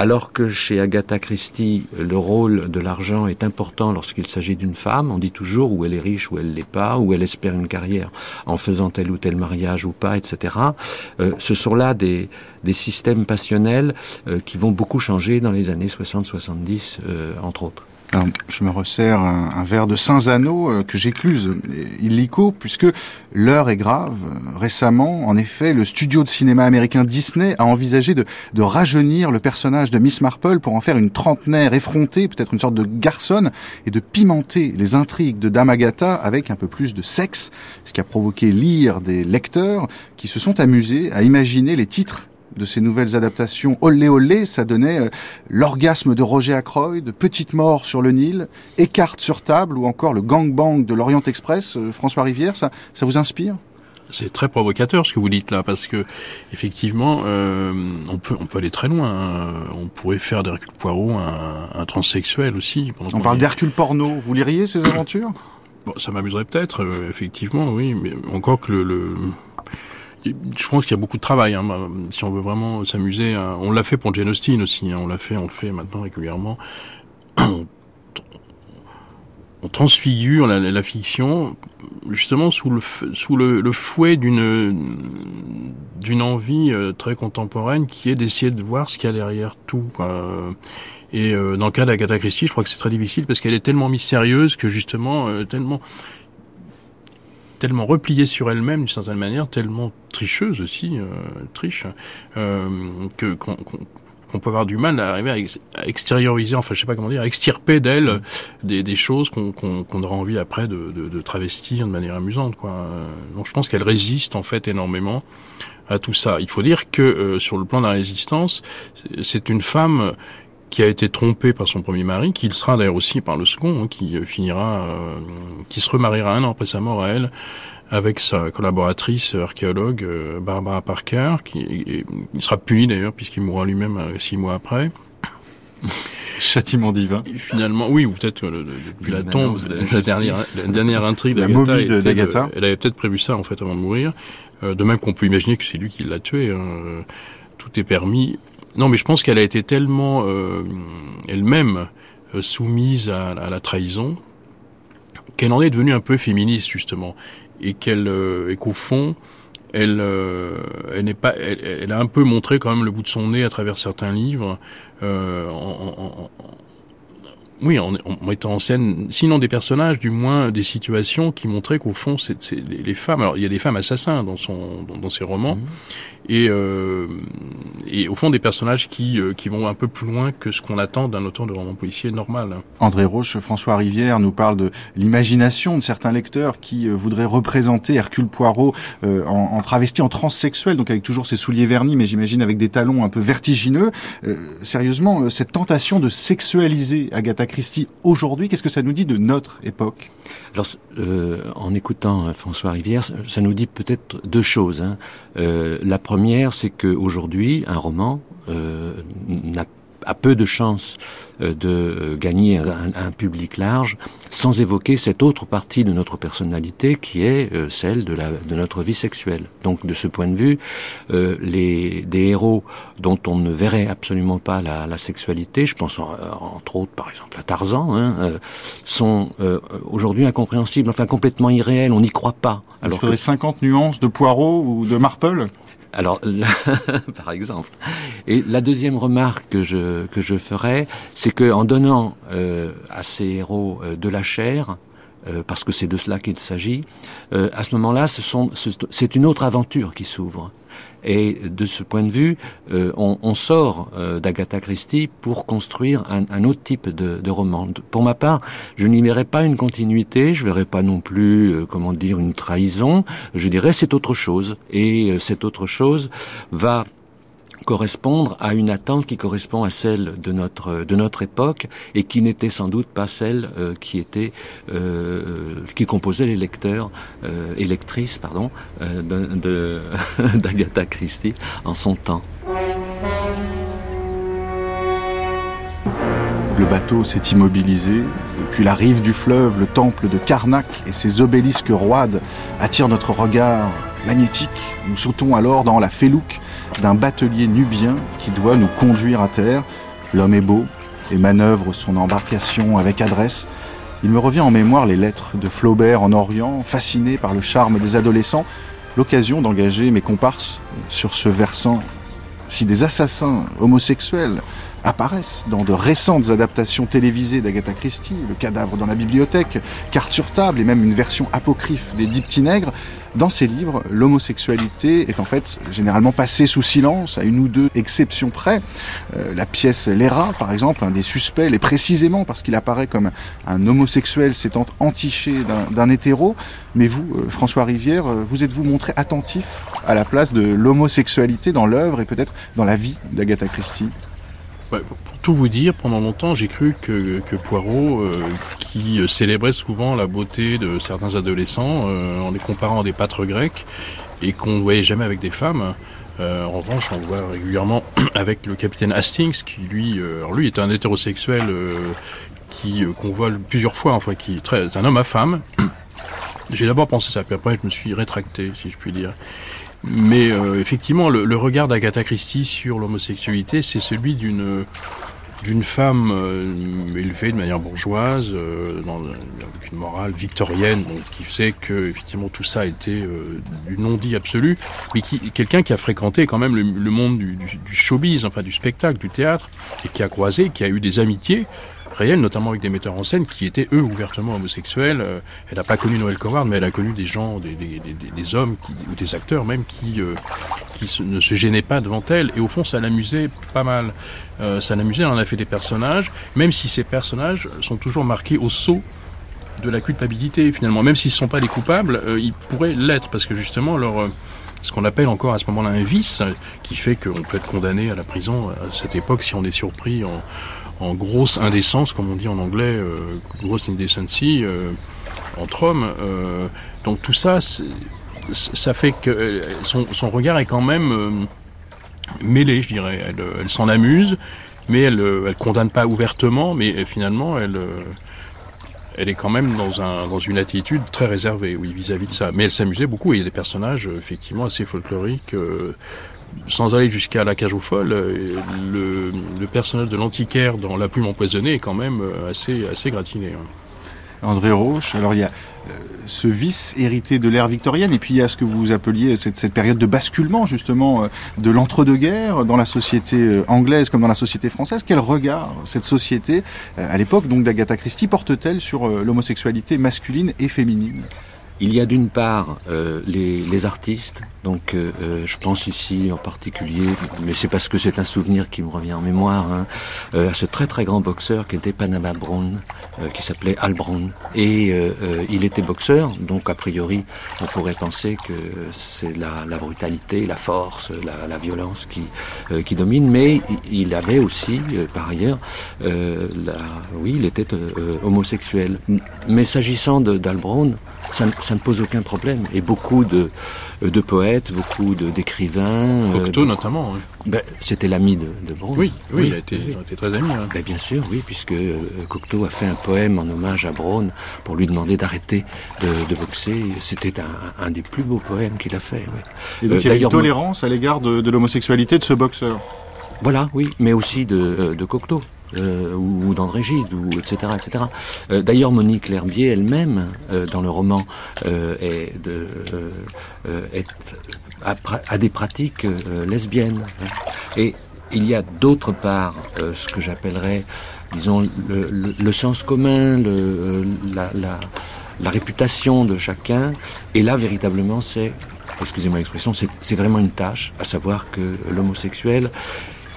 alors que chez Agatha Christie, le rôle de l'argent est important lorsqu'il s'agit d'une femme, on dit toujours où elle est riche, où elle l'est pas, où elle espère une carrière en faisant tel ou tel mariage ou pas, etc. Euh, ce sont là des, des systèmes passionnels euh, qui vont beaucoup changer dans les années 60-70, euh, entre autres. Alors, je me resserre un, verre de Saint-Zano euh, que j'écluse illico, puisque l'heure est grave. Récemment, en effet, le studio de cinéma américain Disney a envisagé de, de, rajeunir le personnage de Miss Marple pour en faire une trentenaire effrontée, peut-être une sorte de garçonne, et de pimenter les intrigues de Dame Agatha avec un peu plus de sexe, ce qui a provoqué l'ire des lecteurs qui se sont amusés à imaginer les titres de ces nouvelles adaptations olé olé, ça donnait euh, l'orgasme de Roger Ackroyd, Petite mort sur le Nil, Écarte sur table ou encore le gangbang de l'Orient Express, euh, François Rivière, ça, ça vous inspire? C'est très provocateur ce que vous dites là, parce que effectivement, euh, on peut on peut aller très loin. Hein. On pourrait faire d'Hercule Poirot un, un transsexuel aussi. On, parle d'Hercule porno. Vous liriez ces aventures? Bon, ça m'amuserait peut-être, euh, effectivement, oui, mais encore que le, le je pense qu'il y a beaucoup de travail. Hein, si on veut vraiment s'amuser, hein. on l'a fait pour Jane Austen aussi. Hein, on l'a fait, on le fait maintenant régulièrement. on transfigure la, fiction justement sous le fouet d'une d'une envie euh, très contemporaine qui est d'essayer de voir ce qu'il y a derrière tout. Et euh, dans le cas d'Agatha Christie, je crois que c'est très difficile parce qu'elle est tellement mystérieuse que justement euh, tellement tellement repliée sur elle-même d'une certaine manière, tellement tricheuse aussi, euh, triche, euh, que qu'on qu'on peut avoir du mal à arriver à, extérioriser, enfin je sais pas comment dire, à extirper d'elle des, des, choses qu'on qu'on aura envie après de, de, de, travestir de manière amusante. Quoi. Donc je pense qu'elle résiste en fait énormément à tout ça. Il faut dire que euh, sur le plan de la résistance, c'est une femme qui a été trompé par son premier mari, qui le sera d'ailleurs aussi par le second, hein, qui euh, finira, euh, qui se remariera un an après sa mort à elle, avec sa collaboratrice archéologue euh, Barbara Parker, qui il sera puni d'ailleurs puisqu'il mourra lui-même six mois après. Châtiment divin. finalement, oui, ou peut-être depuis la tombe, la, dernière, la dernière intrigue d'Agatha. Elle avait peut-être prévu ça en fait avant de mourir. de même qu'on peut imaginer que c'est lui qui l'a tué. Hein. Tout est permis. Non, mais je pense qu'elle a été tellement euh, elle-même euh, soumise à, la trahison qu'elle en est devenue un peu féministe justement, et qu'elle euh, et qu'au fond, elle, n'est pas, elle, a un peu montré quand même le bout de son nez à travers certains livres, oui, en, en, mettant en scène, sinon des personnages, du moins des situations qui montraient qu'au fond, c'est les, les, femmes. Alors, il y a des femmes assassins dans son, dans, dans ses romans, mmh et, euh, et au fond des personnages qui, euh, qui vont un peu plus loin que ce qu'on attend d'un auteur de roman policier normal. André Roche, François Rivière nous parle de l'imagination de certains lecteurs qui euh, voudraient représenter Hercule Poirot euh, en, en, travesti, en transsexuel, donc avec toujours ses souliers vernis, mais j'imagine avec des talons un peu vertigineux. Euh, sérieusement, cette tentation de sexualiser Agatha Christie aujourd'hui, qu'est-ce que ça nous dit de notre époque? Alors, en écoutant François Rivière, ça nous dit peut-être deux choses. Hein. la première, c'est qu'aujourd'hui, un roman euh, n'a a peu de chances euh, de gagner un, public large sans évoquer cette autre partie de notre personnalité qui est euh, celle de, la, de notre vie sexuelle. Donc de ce point de vue, euh, les, des héros dont on ne verrait absolument pas la, la sexualité, je pense entre autres par exemple à Tarzan, hein, sont aujourd'hui incompréhensibles, enfin complètement irréels, on n'y croit pas. Alors Il faudrait 50 nuances de Poirot ou de Marple? Alors, par exemple. Et la deuxième remarque que je que je ferais, c'est que en donnant euh, à ces héros euh, de la chair, euh, parce que c'est de cela qu'il s'agit, à ce moment-là, ce c'est une autre aventure qui s'ouvre. Et de ce point de vue, euh, on, on, sort euh, d'Agatha Christie pour construire un, un autre type de, de, roman. Pour ma part, je n'y verrai pas une continuité, je verrai pas non plus, euh, comment dire, une trahison. Je dirais c'est autre chose. Et cette autre chose va correspondre à une attente qui correspond à celle de notre de notre époque et qui n'était sans doute pas celle euh, qui était euh, qui composait les lecteurs euh, pardon de d'Agatha Christie en son temps. Le bateau s'est immobilisé. Depuis la rive du fleuve, le temple de Karnak et ses obélisques roides attirent notre regard magnétique. Nous sautons alors dans la félouque d'un batelier nubien qui doit nous conduire à terre. L'homme est beau et manœuvre son embarcation avec adresse. Il me revient en mémoire les lettres de Flaubert en Orient, fasciné par le charme des adolescents, l'occasion d'engager mes comparses sur ce versant. Si des assassins homosexuels apparaissent dans de récentes adaptations télévisées d'Agatha Christie, Le cadavre dans la bibliothèque, Carte sur table et même une version apocryphe des Dix dans ces livres, l'homosexualité est en fait généralement passée sous silence, à une ou deux exceptions près. Euh, la pièce Léra, par exemple, un des suspects, l'est précisément parce qu'il apparaît comme un homosexuel s'étant entiché d'un hétéro. Mais vous, euh, François Rivière, euh, vous êtes-vous montré attentif à la place de l'homosexualité dans l'œuvre et peut-être dans la vie d'Agatha Christie? Pour tout vous dire, pendant longtemps, j'ai cru que, que Poirot, euh, qui célébrait souvent la beauté de certains adolescents euh, en les comparant à des pâtres grecs, et qu'on ne voyait jamais avec des femmes, euh, en revanche, on le voit régulièrement avec le capitaine Hastings, qui lui, lui est un hétérosexuel qui qu'on voit plusieurs fois, enfin qui est un homme à femme. J'ai d'abord pensé ça, puis après je me suis rétracté, si je puis dire. Mais euh, effectivement, le, regard d'Agatha Christie sur l'homosexualité, c'est celui d'une d'une femme euh, élevée de manière bourgeoise, euh, dans, avec une morale victorienne, qui fait que effectivement tout ça été du non-dit absolu, mais qui quelqu'un qui a fréquenté quand même le, monde du, du, du, showbiz, enfin du spectacle, du théâtre, et qui a croisé, qui a eu des amitiés réelle, notamment avec des metteurs en scène qui étaient eux ouvertement homosexuels. Euh, elle n'a pas connu Noël Coward, mais elle a connu des gens, des, des, des, hommes ou des acteurs même qui, euh, qui ne se gênaient pas devant elle. Et au fond, ça l'amusait pas mal. Euh, ça l'amusait, elle en a fait des personnages, même si ces personnages sont toujours marqués au sceau de la culpabilité finalement. Même s'ils ne sont pas les coupables, ils pourraient l'être parce que justement leur ce qu'on appelle encore à ce moment-là un vice, qui fait qu'on peut être condamné à la prison à cette époque si on est surpris en, en grosse indécence, comme on dit en anglais, euh, grosse indecency euh, entre hommes. Euh, donc tout ça, ça fait que son, son, regard est quand même mêlé, je dirais. Elle, elle s'en amuse, mais elle, elle condamne pas ouvertement, mais finalement, elle elle est quand même dans, un, dans une attitude très réservée, oui, vis-à-vis -vis de ça. Mais elle s'amusait beaucoup, et il y a des personnages, effectivement, assez folkloriques, sans aller jusqu'à la cage aux folles, euh, le, personnage de l'antiquaire dans La plume empoisonnée est quand même euh, assez, assez gratiné. Hein. André Roche, alors il y a euh, ce vice hérité de l'ère victorienne, et puis il y a ce que vous appeliez cette, cette période de basculement justement de l'entre-deux-guerres dans la société anglaise comme dans la société française. Quel regard cette société, à l'époque donc d'Agatha Christie, porte-t-elle sur l'homosexualité masculine et féminine? Il y a d'une part euh, les, les, artistes, donc euh, euh, je pense ici en particulier, mais c'est parce que c'est un souvenir qui me revient en mémoire, hein, à ce très très grand boxeur qui était Panama Brown, qui s'appelait Al Brown. Et il était boxeur, donc a priori on pourrait penser que c'est la, la, brutalité, la force, la, la violence qui, qui domine, mais il avait aussi, par ailleurs, la, oui, il était homosexuel. Mais s'agissant d'Al Brown, ça, ça ne pose aucun problème. Et beaucoup de, de poètes, beaucoup d'écrivains. Cocteau notamment. Oui. Ben, C'était l'ami de, de Oui, oui, il a été, été très ami. Hein. Ben, bien sûr, oui, puisque Cocteau a fait un poème en hommage à Braun pour lui demander d'arrêter de, de, boxer. C'était un, un, des plus beaux poèmes qu'il a fait. Oui. Et donc il y a une tolérance à l'égard de, de l'homosexualité de ce boxeur. Voilà, oui, mais aussi de, de Cocteau. Euh, ou, d'André Gide, ou etc. etc. Euh, D'ailleurs, Monique L'Herbier elle-même, euh, dans le roman, est a, des pratiques lesbiennes. Hein. Et il y a d'autre part ce que j'appellerais, disons, le, le, sens commun, la, la réputation de chacun. Et là, véritablement, c'est excusez-moi l'expression, c'est vraiment une tâche, à savoir que l'homosexuel,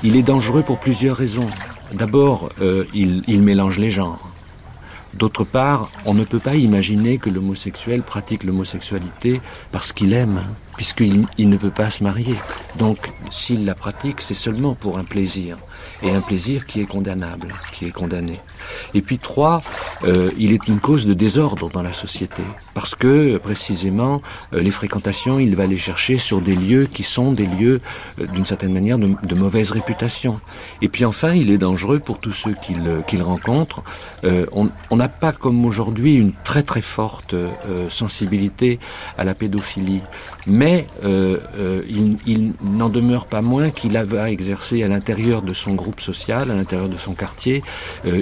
il est dangereux pour plusieurs raisons. D'abord, euh, il, mélange les genres. D'autre part, on ne peut pas imaginer que l'homosexuel pratique l'homosexualité parce qu'il aime, puisqu'il il ne peut pas se marier. Donc, s'il la pratique, c'est seulement pour un plaisir, et un plaisir qui est condamnable, qui est condamné. Et puis trois, euh, il est une cause de désordre dans la société, parce que précisément euh, les fréquentations, il va les chercher sur des lieux qui sont des lieux euh, d'une certaine manière de, mauvaise réputation. Et puis enfin, il est dangereux pour tous ceux qu'il qu rencontre. Euh, on n'a pas comme aujourd'hui une très très forte euh, sensibilité à la pédophilie, il, il n'en demeure pas moins qu'il va exercer à l'intérieur de son groupe social, à l'intérieur de son quartier,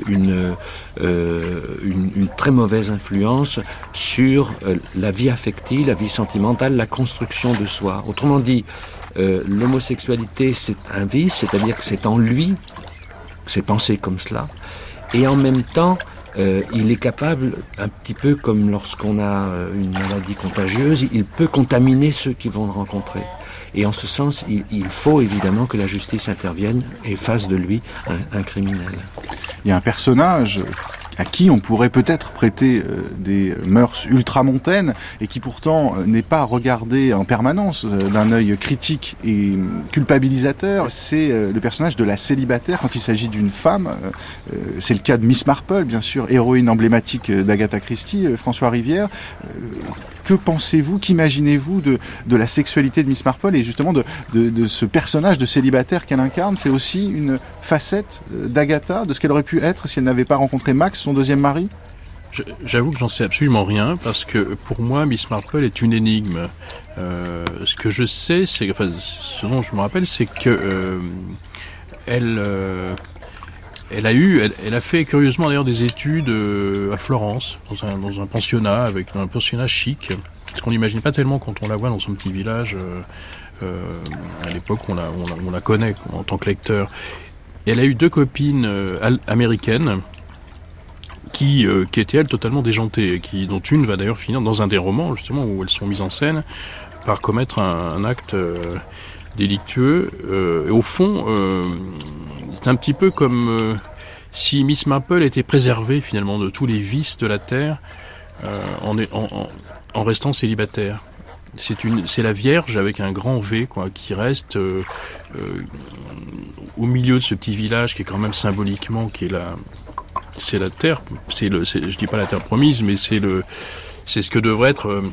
une euh, une, très mauvaise influence sur euh, la vie affective, la vie sentimentale, la construction de soi. Autrement dit, euh, l'homosexualité, c'est un vice, c'est-à-dire que c'est en lui, c'est pensé comme cela, et en même temps, euh, il est capable, un petit peu comme lorsqu'on a euh, une maladie contagieuse, il peut contaminer ceux qui vont le rencontrer. Et en ce sens, il, faut évidemment que la justice intervienne et fasse de lui un criminel. Il y a un personnage à qui on pourrait peut-être prêter euh, des mœurs ultramontaines et qui pourtant euh, n'est pas regardé en permanence euh, d'un œil critique et culpabilisateur, c'est le personnage de la célibataire quand il s'agit d'une femme. C'est le cas de Miss Marple, bien sûr, héroïne emblématique d'Agatha Christie, François Rivière. Que pensez-vous, qu'imaginez-vous de, de la sexualité de Miss Marple et justement de, de, ce personnage de célibataire qu'elle incarne? C'est aussi une facette d'Agatha, de ce qu'elle aurait pu être si elle n'avait pas rencontré Max, son deuxième mari? J'avoue que j'en sais absolument rien parce que pour moi, Miss Marple est une énigme. Euh, ce que je sais, c'est, enfin, ce dont je me rappelle, c'est que euh, elle, euh, elle a eu, elle, a fait curieusement d'ailleurs des études euh, à Florence, dans un, pensionnat avec un pensionnat chic, ce qu'on n'imagine pas tellement quand on la voit dans son petit village. Euh, à l'époque, on la, on, la, on la connaît en tant que lecteur. elle a eu deux copines américaines qui, euh, qui étaient elles totalement déjantées, dont une va d'ailleurs finir dans un des romans justement où elles sont mises en scène par commettre un, acte euh, délictueux. Euh, et au fond, euh, c'est un petit peu comme euh, si Miss Marple était préservée finalement de tous les vices de la terre en, restant célibataire. C'est la Vierge avec un grand V qui reste au milieu de ce petit village qui est quand même symboliquement qui est la c'est la terre, c'est le, dis pas la terre promise, mais c'est le, c'est ce que devrait être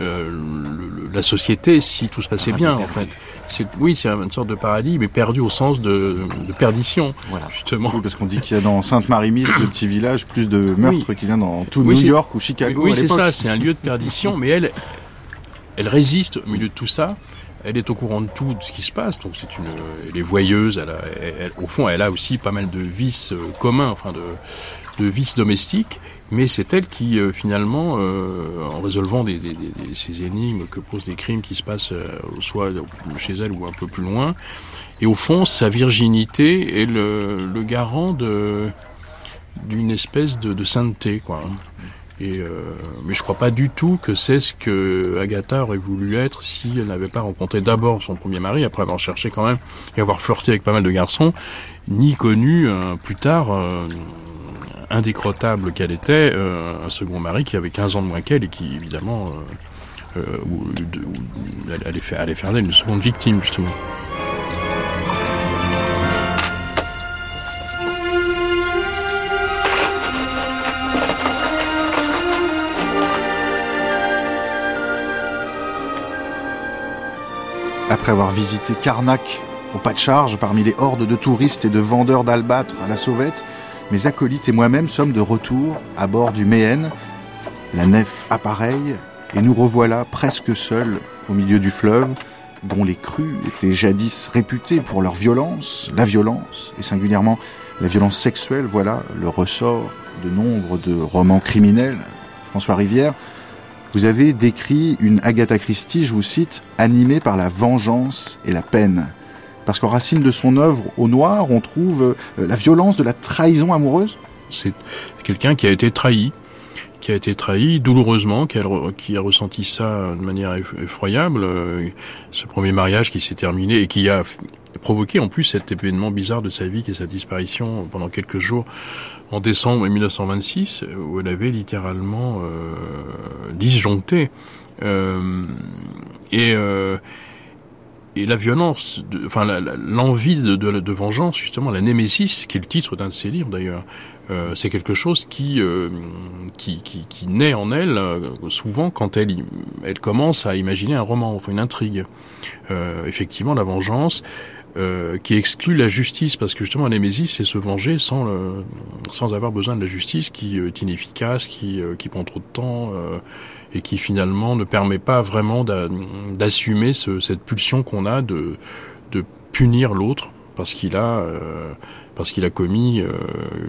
euh, le, la société si tout se passait bien, en fait. C'est, oui, c'est une sorte de paradis, mais perdu au sens de, de perdition, voilà. justement. Oui, parce qu'on dit qu'il y a dans Sainte-Marie-Mille, ce petit village, plus de meurtres oui. qu'il y a dans tout oui, New York ou Chicago. Oui, c'est ça, c'est un lieu de perdition, mais elle, elle résiste au milieu de tout ça elle est au courant de tout de ce qui se passe, donc c'est une, elle est voyeuse. Elle, a, elle, au fond, elle a aussi pas mal de vices euh, communs, enfin de, de vices domestiques, mais c'est elle qui euh, finalement, euh, en résolvant des, des, des, ces énigmes que posent des crimes qui se passent euh, soit chez elle ou un peu plus loin, et au fond, sa virginité est le, le garant de d'une espèce de, de sainteté, quoi. Et euh, mais je crois pas du tout que c'est ce que Agatha aurait voulu être si elle n'avait pas rencontré d'abord son premier mari, après avoir cherché quand même et avoir flirté avec pas mal de garçons, ni connu euh, plus tard, euh, indécrottable qu'elle était, euh, un second mari qui avait 15 ans de moins qu'elle et qui, évidemment, euh, euh, allait allait faire d'elle une seconde victime, justement. Après avoir visité Karnak au pas de charge parmi les hordes de touristes et de vendeurs d'albâtre à la sauvette, mes acolytes et moi-même sommes de retour à bord du Méhen. La nef appareille et nous revoilà presque seuls au milieu du fleuve, dont les crues étaient jadis réputées pour leur violence, la violence, et singulièrement la violence sexuelle, voilà le ressort de nombre de romans criminels. François Rivière, vous avez décrit une Agatha Christie, je vous cite, animée par la vengeance et la peine. Parce qu'en racine de son œuvre au noir, on trouve euh, la violence de la trahison amoureuse C'est quelqu'un qui a été trahi, qui a été trahi douloureusement, qui a, ressenti ça de manière effroyable. Euh, ce premier mariage qui s'est terminé et qui a provoqué en plus cet événement bizarre de sa vie qui est sa disparition pendant quelques jours en décembre 1926, où elle avait littéralement euh, disjoncté. Euh, et, euh, et la violence, enfin l'envie de, vengeance, justement, la némésis, qui est le titre d'un de ses livres d'ailleurs, euh, c'est quelque chose qui, euh, qui, qui, naît en elle euh, souvent quand elle, elle commence à imaginer un roman, enfin une intrigue. effectivement, la vengeance, euh, qui exclut la justice, parce que justement, Némésis, c'est se venger sans, le, sans avoir besoin de la justice, qui est inefficace, qui, euh, qui prend trop de temps, euh, et qui finalement ne permet pas vraiment d'assumer ce, cette pulsion qu'on a de, de punir l'autre, parce qu'il a, parce qu'il a commis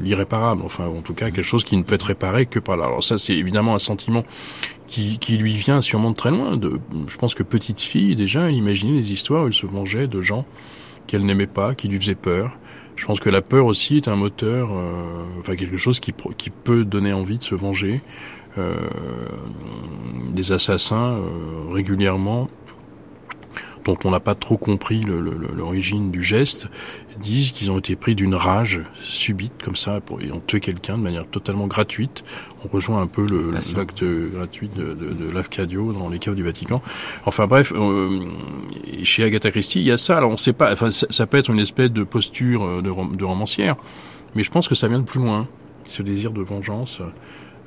l'irréparable, enfin, en tout cas, quelque chose qui ne peut être réparé que par là. Alors ça, c'est évidemment un sentiment qui, qui, lui vient sûrement de très loin. Je pense que petite fille, déjà, elle imaginait des histoires où elle se vengeait de gens qu'elle n'aimait pas, qui lui faisait peur. Je pense que la peur aussi est un moteur, euh, enfin quelque chose qui, qui peut donner envie de se venger. Euh, des assassins euh, régulièrement dont on n'a pas trop compris l'origine du geste, disent qu'ils ont été pris d'une rage subite comme ça, pour, ils ont tué quelqu'un de manière totalement gratuite. On rejoint un peu l'acte gratuit de, de, de l'Afcadio dans les caves du Vatican. Enfin bref, euh, chez Agatha Christie, il y a ça. Alors on sait pas, enfin ça, ça peut être une espèce de posture euh, de, de romancière, mais je pense que ça vient de plus loin, ce désir de vengeance.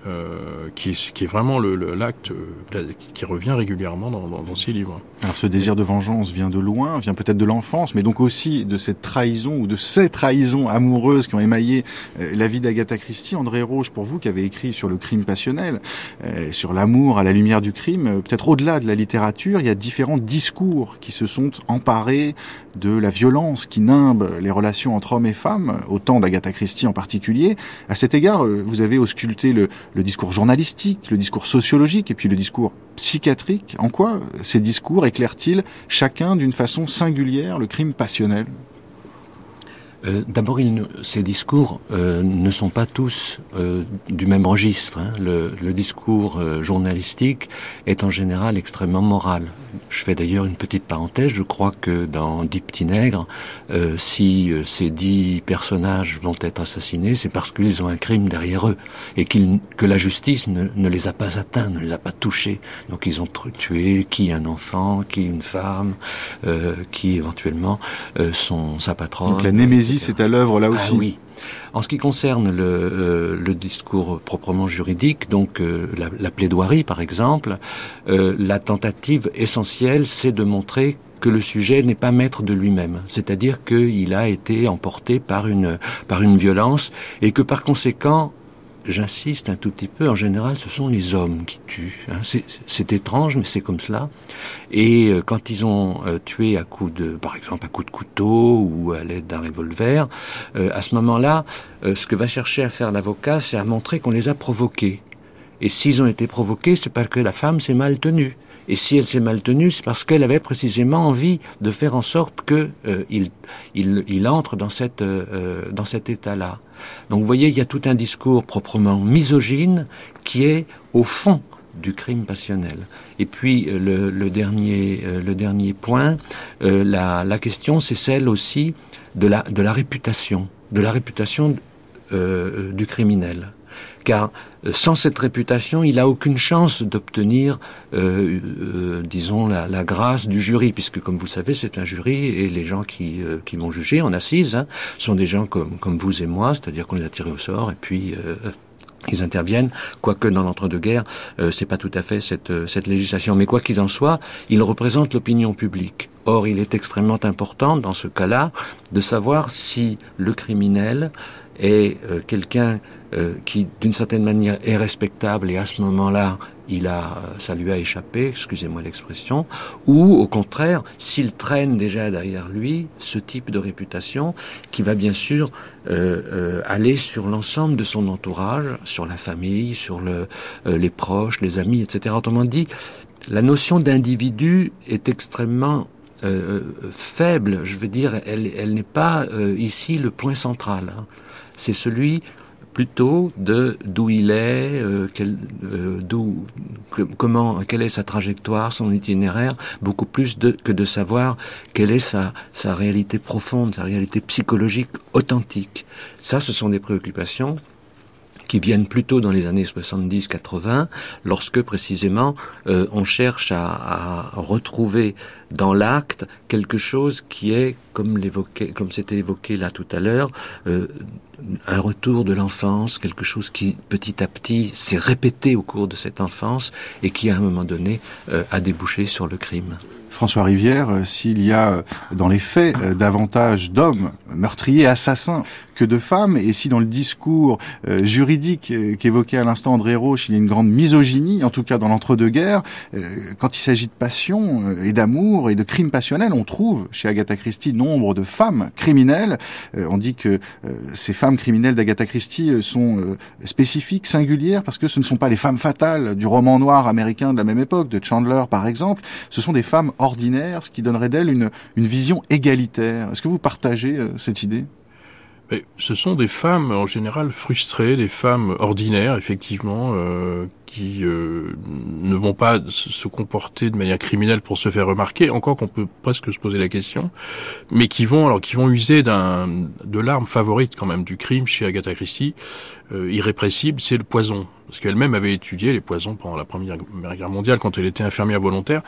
Euh, qui, est, qui, est, vraiment l'acte le, qui revient régulièrement dans, dans, dans, ces livres. Alors ce désir de vengeance vient de loin, vient peut-être de l'enfance, mais donc aussi de cette trahison ou de ces trahisons amoureuses qui ont émaillé euh, la vie d'Agatha Christie. André Roche, pour vous qui avez écrit sur le crime passionnel, euh, sur l'amour à la lumière du crime, euh, peut-être au-delà de la littérature, il y a différents discours qui se sont emparés de la violence qui nimbe les relations entre hommes et femmes, au temps d'Agatha Christie en particulier. À cet égard, vous avez ausculté le, le discours journalistique, le discours sociologique et puis le discours psychiatrique. En quoi ces discours éclairent-ils chacun d'une façon singulière le crime passionnel? Euh, D'abord, ces discours euh, ne sont pas tous euh, du même registre. Hein. Le, le, discours euh, journalistique est en général extrêmement moral. Je fais d'ailleurs une petite parenthèse. Je crois que dans Dix petits nègres, euh, si ces dix personnages vont être assassinés, c'est parce qu'ils ont un crime derrière eux et qu que la justice ne, ne, les a pas atteints, ne les a pas touchés. Donc ils ont tué qui un enfant, qui une femme, qui éventuellement euh, son sa patronne. Donc la némésis est à l'œuvre là aussi. Ah, oui. En ce qui concerne le, euh, le discours proprement juridique, donc euh, la, la, plaidoirie par exemple, euh, la tentative essentielle, c'est de montrer que le sujet n'est pas maître de lui-même, c'est-à-dire qu'il a été emporté par une par une violence et que par conséquent j'insiste un tout petit peu, en général, ce sont les hommes qui tuent. Hein. C'est étrange, mais c'est comme cela. Et euh, quand ils ont euh, tué à coup de, par exemple, à coup de couteau ou à l'aide d'un revolver, euh, à ce moment-là, ce que va chercher à faire l'avocat, c'est à montrer qu'on les a provoqués. Et s'ils ont été provoqués, c'est parce que la femme s'est mal tenue. Et si elle s'est mal tenue, c'est parce qu'elle avait précisément envie de faire en sorte que euh, il, il, entre dans cette euh, dans cet état-là. Donc vous voyez, il y a tout un discours proprement misogyne qui est au fond du crime passionnel. Et puis euh, le, le dernier euh, le dernier point, euh, la, la question, c'est celle aussi de la de la réputation, de la réputation du criminel car sans cette réputation, il n'a aucune chance d'obtenir, euh, euh, disons, la, grâce du jury, puisque, comme vous savez, c'est un jury et les gens qui, euh, qui vont juger en assise hein, sont des gens comme, comme vous et moi, c'est-à-dire qu'on les a tirés au sort et puis ils interviennent, quoique dans l'entre-deux-guerres, euh, c'est pas tout à fait cette, cette législation. Mais quoi qu'il en soit, ils représentent l'opinion publique. Or, il est extrêmement important dans ce cas-là de savoir si le criminel est euh, quelqu'un euh, qui, d'une certaine manière, est respectable et à ce moment-là, il a, ça lui a échappé, excusez-moi l'expression, ou au contraire, s'il traîne déjà derrière lui ce type de réputation qui va bien sûr euh, aller sur l'ensemble de son entourage, sur la famille, sur le, les proches, les amis, etc. Autrement dit, la notion d'individu est extrêmement euh, faible, je veux dire, elle, elle n'est pas euh, ici le point central. Hein. C'est celui plutôt de d'où il est, euh, quel, euh, d'où, comment, quelle est sa trajectoire, son itinéraire, beaucoup plus de, que de savoir quelle est sa, sa réalité profonde, sa réalité psychologique authentique. Ça, ce sont des préoccupations qui viennent plutôt dans les années 70-80, lorsque précisément euh, on cherche à, retrouver dans l'acte quelque chose qui est, comme c'était évoqué là tout à l'heure, euh, un retour de l'enfance, quelque chose qui petit à petit s'est répété au cours de cette enfance et qui à un moment donné euh, a débouché sur le crime. François Rivière, s'il y a dans les faits davantage d'hommes meurtriers, assassins que de femmes, et si dans le discours juridique qu'évoquait à l'instant André Roche, il y a une grande misogynie, en tout cas dans l'entre-deux-guerres, quand il s'agit de passion et d'amour et de crimes passionnels, on trouve chez Agatha Christie nombre de femmes criminelles. On dit que ces femmes criminelles d'Agatha Christie sont spécifiques, singulières, parce que ce ne sont pas les femmes fatales du roman noir américain de la même époque, de Chandler par exemple, ce sont des femmes ordinaire, ce qui donnerait d'elle une, une vision égalitaire. Est-ce que vous partagez euh, cette idée? Mais ce sont des femmes en général frustrées, des femmes ordinaires effectivement, euh, qui euh, ne vont pas se comporter de manière criminelle pour se faire remarquer, encore qu'on peut presque se poser la question, mais qui vont alors qui vont user d'un de l'arme favorite quand même du crime chez Agatha Christie, euh, irrépressible, c'est le poison, parce qu'elle-même avait étudié les poisons pendant la Première Guerre mondiale quand elle était infirmière volontaire.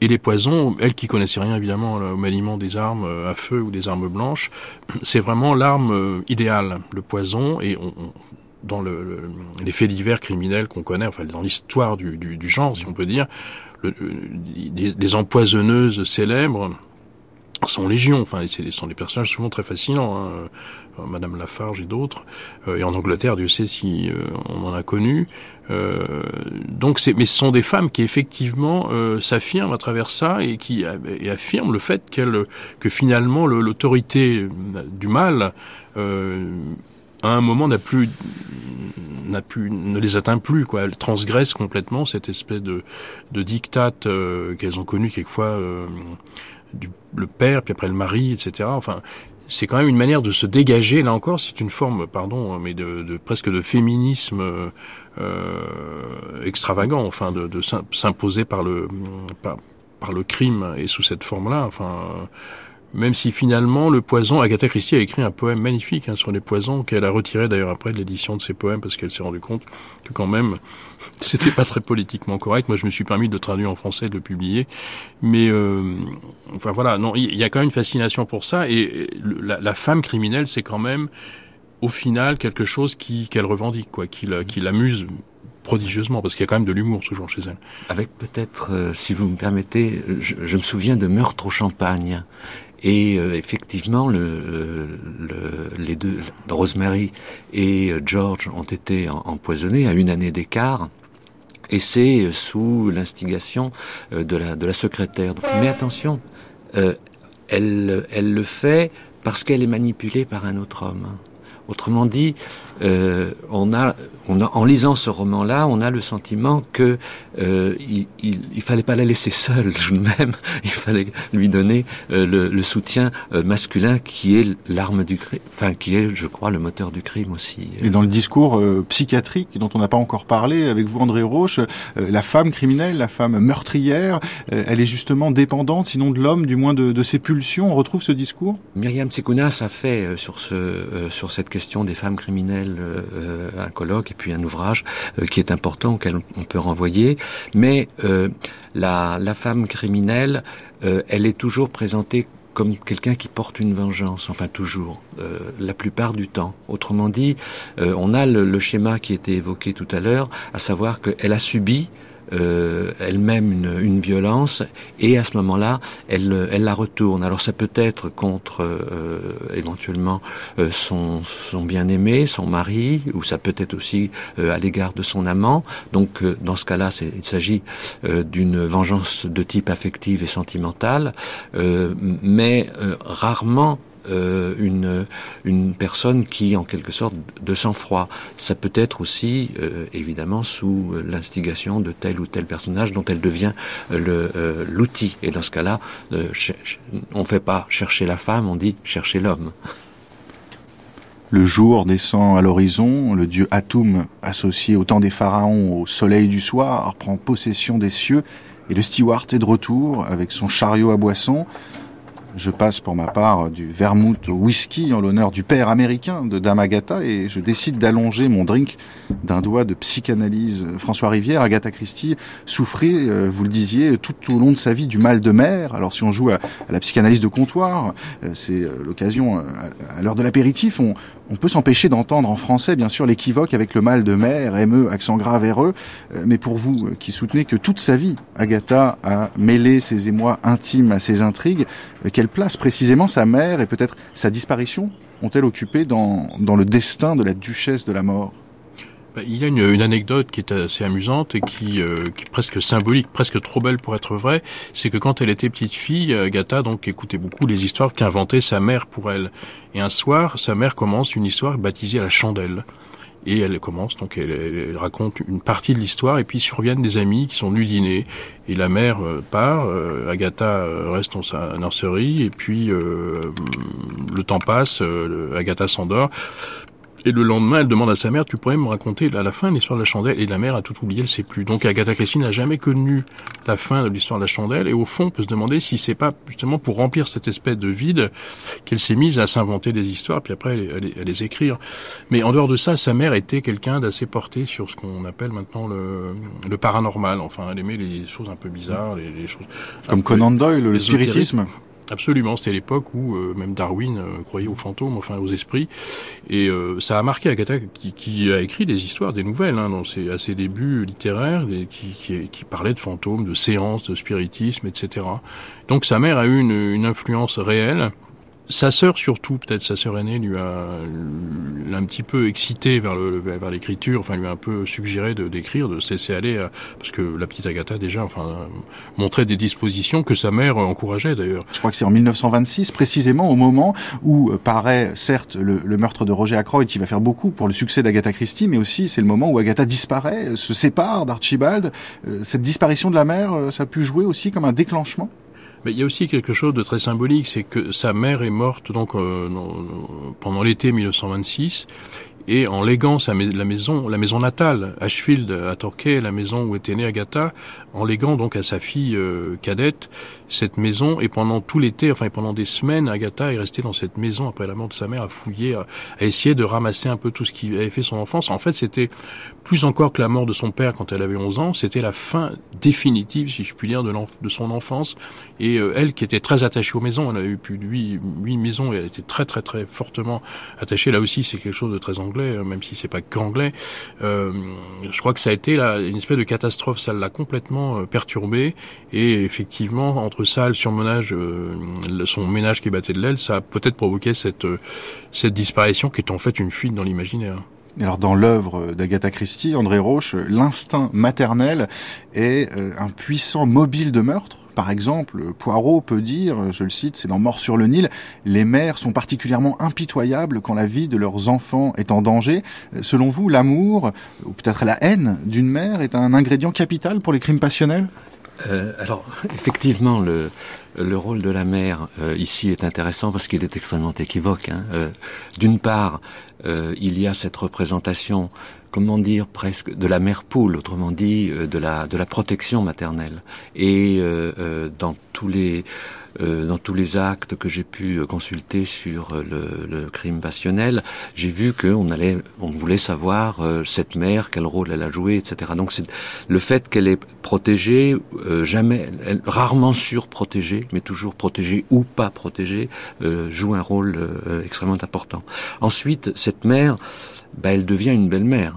Et les poisons, elle qui connaissait rien évidemment au maniement des armes euh, à feu ou des armes blanches, c'est vraiment l'arme euh, idéale, le poison. Et on, dans le, les faits divers criminels qu'on connaît, enfin dans l'histoire du, du, du, genre, si on peut dire, le, les, empoisonneuses célèbres sont légion. Enfin, ce sont des personnages souvent très fascinants. Hein. Euh, Madame Lafarge et d'autres. et en Angleterre, Dieu sait si on en a connu. Euh, donc c'est, mais ce sont des femmes qui effectivement euh, s'affirment à travers ça et qui et affirment le fait qu'elle, que finalement l'autorité du mal euh, à un moment n'a plus n'a plus ne les atteint plus quoi. Elles transgressent complètement cette espèce de de diktat euh, qu'elles ont connu quelquefois euh, du, le père puis après le mari etc. Enfin c'est quand même une manière de se dégager. Là encore, c'est une forme, pardon, mais de, de presque de féminisme extravagant, enfin, de, de s'imposer par le par, le crime et sous cette forme-là. Enfin, même si finalement le poison, Agatha Christie a écrit un poème magnifique hein, sur les poisons qu'elle a retiré d'ailleurs après de l'édition de ses poèmes parce qu'elle s'est rendue compte que quand même c'était pas très politiquement correct. Moi, je me suis permis de traduire en français, de le publier, mais euh, enfin voilà, non, il y a quand même une fascination pour ça et la femme criminelle, c'est quand même au final quelque chose qui qu'elle revendique, quoi, qui l'amuse prodigieusement, parce qu'il y a quand même de l'humour toujours chez elle. Avec peut-être, euh, si vous me permettez, je, me souviens de Meurtre au champagne. Et euh, effectivement, le, le, les deux, Rosemary et euh, George, ont été empoisonnés à une année d'écart. Et c'est sous l'instigation de la, secrétaire. Mais attention, elle le fait parce qu'elle est manipulée par un autre homme. Autrement dit, euh, on, a, on a, en lisant ce roman-là, on a le sentiment que euh, il, il, il, fallait pas la laisser seule tout de même. Il fallait lui donner euh, le, le, soutien euh, masculin qui est l'arme du crime, enfin qui est, je crois, le moteur du crime aussi. Et dans le discours euh, psychiatrique dont on n'a pas encore parlé avec vous, André Roche, la femme criminelle, la femme meurtrière, elle est justement dépendante, sinon de l'homme, du moins de, de, ses pulsions. On retrouve ce discours? Myriam Tsikounas a fait sur ce sur cette question des femmes criminelles euh, un colloque et puis un ouvrage euh, qui est important auquel on peut renvoyer. Mais euh, la, la, femme criminelle, elle est toujours présentée comme quelqu'un qui porte une vengeance, enfin toujours, euh, la plupart du temps. Autrement dit, euh, on a le, le, schéma qui était évoqué tout à l'heure, à savoir qu'elle a subi euh, elle-même une, une, violence et à ce moment-là, elle, elle la retourne. Alors ça peut être contre euh, éventuellement euh, son, son bien-aimé, son mari, ou ça peut être aussi à l'égard de son amant. Donc dans ce cas-là, il s'agit d'une vengeance de type affective et sentimentale, mais rarement euh, une, une personne qui, en quelque sorte, de sang-froid. Ça peut être aussi, euh, évidemment, sous l'instigation de tel ou tel personnage dont elle devient euh, l'outil. Et dans ce cas-là, on ne fait pas chercher la femme, on dit chercher l'homme. Le jour descend à l'horizon, le dieu Atum, associé au temps des pharaons au soleil du soir, prend possession des cieux, et le steward est de retour avec son chariot à boisson. Je passe pour ma part du vermouth au whisky en l'honneur du père américain de Dame Agatha et je décide d'allonger mon drink d'un doigt de psychanalyse. François Rivière, Agatha Christie, souffrait, euh, vous le disiez, tout au long de sa vie du mal de mer. Alors si on joue à, la psychanalyse de comptoir, euh, c'est euh, l'occasion, à l'heure de l'apéritif, on, on peut s'empêcher d'entendre en français, bien sûr, l'équivoque avec le mal de mer, ME, accent grave RE, mais pour vous qui soutenez que toute sa vie, Agatha a mêlé ses émois intimes à ses intrigues, quelle place précisément sa mère et peut-être sa disparition ont-elles occupé dans, dans le destin de la duchesse de la mort? Il y a une, une, anecdote qui est assez amusante et qui, euh, qui, est presque symbolique, presque trop belle pour être vraie. C'est que quand elle était petite fille, Agatha donc écoutait beaucoup les histoires qu'inventait sa mère pour elle. Et un soir, sa mère commence une histoire baptisée la chandelle. Et elle commence, donc elle, raconte une partie de l'histoire, et puis surviennent des amis qui sont venus dîner. Et la mère euh, part, euh, Agatha reste dans sa nurserie, et puis le temps passe, Agatha s'endort. Et le lendemain, elle demande à sa mère, tu pourrais me raconter à la fin l'histoire de la chandelle? Et la mère a tout oublié, elle sait plus. Donc Agatha Christie n'a jamais connu la fin de l'histoire de la chandelle. Et au fond, on peut se demander si c'est pas justement pour remplir cette espèce de vide qu'elle s'est mise à s'inventer des histoires, puis après elle, les écrire. Mais en dehors de ça, sa mère était quelqu'un d'assez porté sur ce qu'on appelle maintenant le, le, paranormal. Enfin, elle aimait les choses un peu bizarres, les, choses... Comme Conan Doyle, le spiritisme Absolument, c'était l'époque où euh, même Darwin euh, croyait aux fantômes, enfin aux esprits, et euh, ça a marqué Agatha qui, qui, a écrit des histoires, des nouvelles, hein, dans ses, à ses débuts littéraires, qui, qui, qui, parlaient de fantômes, de séances, de spiritisme, etc. Donc sa mère a eu une, une influence réelle sa sœur surtout, peut-être sa sœur aînée, lui a un petit peu excité vers le vers l'écriture, enfin lui a un peu suggéré de d'écrire, de cesser aller, euh, parce que la petite Agatha déjà, enfin montrait des dispositions que sa mère encourageait d'ailleurs. Je crois que c'est en 1926 précisément au moment où euh, paraît certes le, le, meurtre de Roger Ackroyd qui va faire beaucoup pour le succès d'Agatha Christie, mais aussi c'est le moment où Agatha disparaît, se sépare d'Archibald. Euh, cette disparition de la mère, ça a pu jouer aussi comme un déclenchement? Mais il y a aussi quelque chose de très symbolique, c'est que sa mère est morte donc euh, pendant l'été 1926 et en léguant sa, la maison, la maison natale, Ashfield à Torquay, la maison où était née Agatha, en léguant donc à sa fille euh, cadette cette maison et pendant tout l'été, enfin pendant des semaines, Agatha est restée dans cette maison après la mort de sa mère à fouiller, à, essayer de ramasser un peu tout ce qui avait fait son enfance. En fait, c'était plus encore que la mort de son père quand elle avait 11 ans, c'était la fin définitive, si je puis dire, de, son enfance. Et euh, elle, qui était très attachée aux maisons, elle avait eu plus de huit, maisons et elle était très très très fortement attachée. Là aussi, c'est quelque chose de très anglais, hein, même si c'est pas qu'anglais. Euh, je crois que ça a été là, une espèce de catastrophe, ça l'a complètement euh, perturbée. Et effectivement, entre ça, le surmenage, euh, son ménage qui battait de l'aile, ça a peut-être provoqué cette, cette disparition qui est en fait une fuite dans l'imaginaire. Alors dans l'œuvre d'Agatha Christie, André Roche, l'instinct maternel est euh, un puissant mobile de meurtre. Par exemple, Poirot peut dire, je le cite, c'est dans Mort sur le Nil, les mères sont particulièrement impitoyables quand la vie de leurs enfants est en danger. Selon vous, l'amour, ou peut-être la haine d'une mère est un ingrédient capital pour les crimes passionnels? Euh, alors, effectivement, le, le rôle de la mère euh, ici est intéressant parce qu'il est extrêmement équivoque. Hein. Euh, D'une part, euh, il y a cette représentation, comment dire, presque de la mère poule, autrement dit, de la de la protection maternelle. Et dans tous les euh, dans tous les actes que j'ai pu euh, consulter sur euh, le, le crime passionnel, j'ai vu qu'on allait, on voulait savoir cette mère quel rôle elle a joué, etc. Donc c'est le fait qu'elle est protégée, jamais, elle, rarement surprotégée, mais toujours protégée ou pas protégée, joue un rôle extrêmement important. Ensuite, cette mère, bah, elle devient une belle-mère.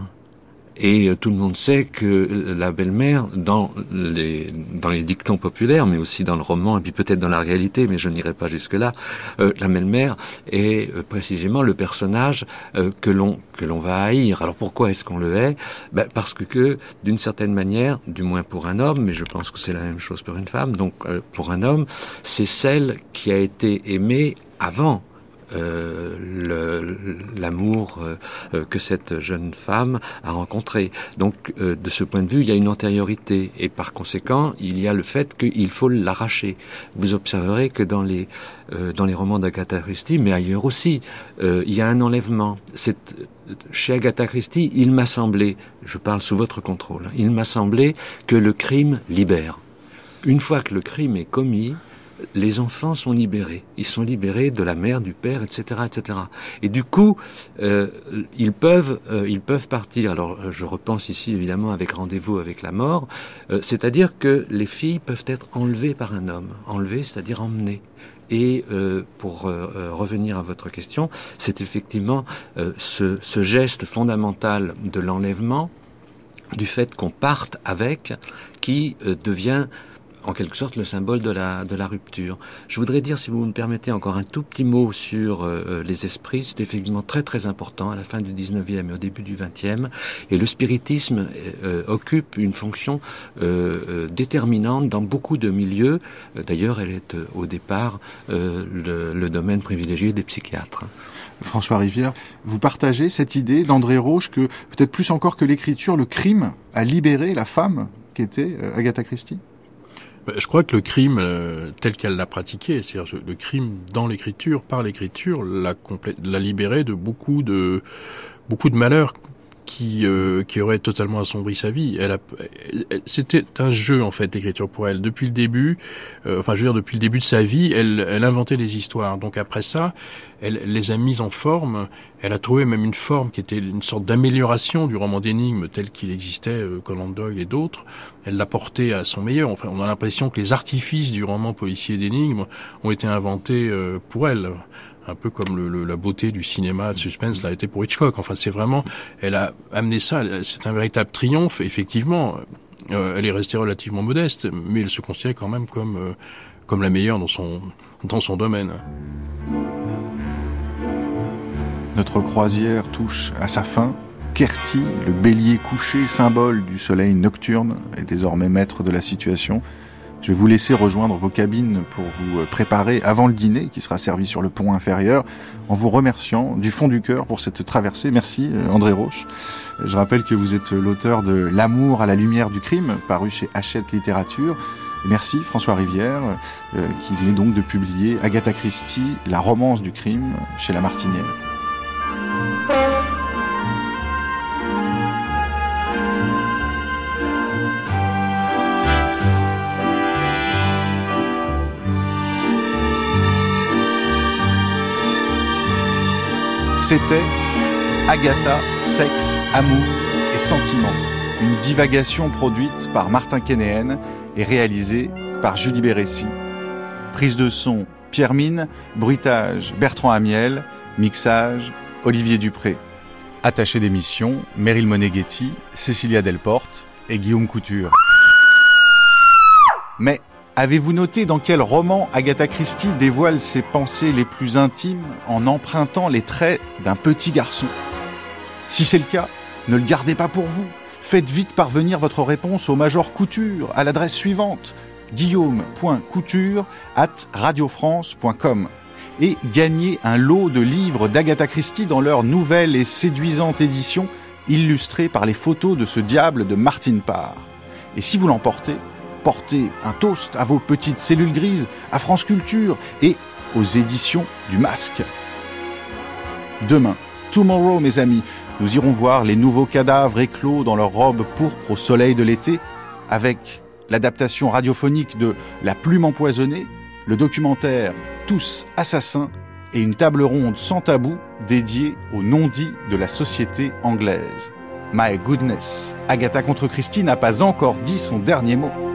Et tout le monde sait que la belle-mère, dans les, dans les dictons populaires, mais aussi dans le roman, et puis peut-être dans la réalité, mais je n'irai pas jusque-là, la belle-mère est précisément le personnage que l'on que l'on va haïr. Alors pourquoi est-ce qu'on le hait? Ben Parce que, que d'une certaine manière, du moins pour un homme, mais je pense que c'est la même chose pour une femme, donc pour un homme, c'est celle qui a été aimée avant euh, l'amour euh, que cette jeune femme a rencontré. Donc, euh, de ce point de vue, il y a une antériorité, et par conséquent, il y a le fait qu'il faut l'arracher. Vous observerez que dans les euh, dans les romans d'Agatha Christie, mais ailleurs aussi, il y a un enlèvement. chez Agatha Christie, il m'a semblé, je parle sous votre contrôle, hein, il m'a semblé que le crime libère. Une fois que le crime est commis, les enfants sont libérés. Ils sont libérés de la mère, du père, etc., etc. Et du coup, euh, ils peuvent, euh, ils peuvent partir. Alors, je repense ici évidemment avec rendez-vous avec la mort, euh, c'est-à-dire que les filles peuvent être enlevées par un homme, enlevées, c'est-à-dire emmenées. Et pour revenir à votre question, c'est effectivement ce, ce, geste fondamental de l'enlèvement, du fait qu'on parte avec, qui devient en quelque sorte le symbole de la, de la rupture. Je voudrais dire, si vous me permettez, encore un tout petit mot sur euh, euh, les esprits. C'est effectivement très très important à la fin du 19e et au début du 20e. Et le spiritisme euh, occupe une fonction déterminante dans beaucoup de milieux. D'ailleurs, elle est au départ le, le domaine privilégié des psychiatres. François Rivière, vous partagez cette idée d'André Roche que peut-être plus encore que l'écriture, le crime a libéré la femme qu'était Agatha Christie? Je crois que le crime euh, tel qu'elle l'a pratiqué, c'est-à-dire le crime dans l'écriture, par l'écriture, l'a l'a libéré de beaucoup de beaucoup de malheurs qui euh, qui aurait totalement assombri sa vie. Elle a, c'était un jeu en fait d'écriture pour elle depuis le début. Euh, enfin, je veux dire depuis le début de sa vie, elle, elle inventait des histoires. Donc après ça, elle, les a mises en forme. Elle a trouvé même une forme qui était une sorte d'amélioration du roman d'énigmes tel qu'il existait, euh, Conan Doyle et d'autres. Elle l'a porté à son meilleur. Enfin, on a l'impression que les artifices du roman policier d'énigmes ont été inventés euh, pour elle un peu comme la beauté du cinéma de suspense l'a été pour Hitchcock. Enfin, c'est vraiment, elle a amené ça. C'est un véritable triomphe. Effectivement, euh, elle est restée relativement modeste, mais elle se considère quand même comme euh, comme la meilleure dans son dans son domaine. Notre croisière touche à sa fin. Kerti, le bélier couché, symbole du soleil nocturne, est désormais maître de la situation. Je vais vous laisser rejoindre vos cabines pour vous préparer avant le dîner qui sera servi sur le pont inférieur en vous remerciant du fond du cœur pour cette traversée. Merci euh, André Roche. Je rappelle que vous êtes l'auteur de L'amour à la lumière du crime paru chez Hachette Littérature. Merci François Rivière euh, qui venait donc de publier Agatha Christie, La romance du crime chez La Martinière. C'était Agatha, sexe, amour et sentiment, une divagation produite par Martin Kénéen et réalisée par Julie Bérécy. Prise de son Pierre Mine, bruitage Bertrand Amiel, mixage Olivier Dupré. Attaché d'émission Meryl Moneghetti, Cécilia Delporte et Guillaume Couture. Avez-vous noté dans quel roman Agatha Christie dévoile ses pensées les plus intimes en empruntant les traits d'un petit garçon? Si c'est le cas, ne le gardez pas pour vous. Faites vite parvenir votre réponse au Major Couture à l'adresse suivante guillaume.couture at radiofrance.com et gagnez un lot de livres d'Agatha Christie dans leur nouvelle et séduisante édition illustrée par les photos de ce diable de Martin Parr. Et si vous l'emportez, porter un toast à vos petites cellules grises, à France Culture et aux éditions du Masque. Demain, tomorrow mes amis, nous irons voir les nouveaux cadavres éclos dans leurs robes pourpres au soleil de l'été, avec l'adaptation radiophonique de La plume empoisonnée, le documentaire Tous assassins et une table ronde sans tabou dédiée aux non-dits de la société anglaise. My goodness, Agatha contre Christie n'a pas encore dit son dernier mot.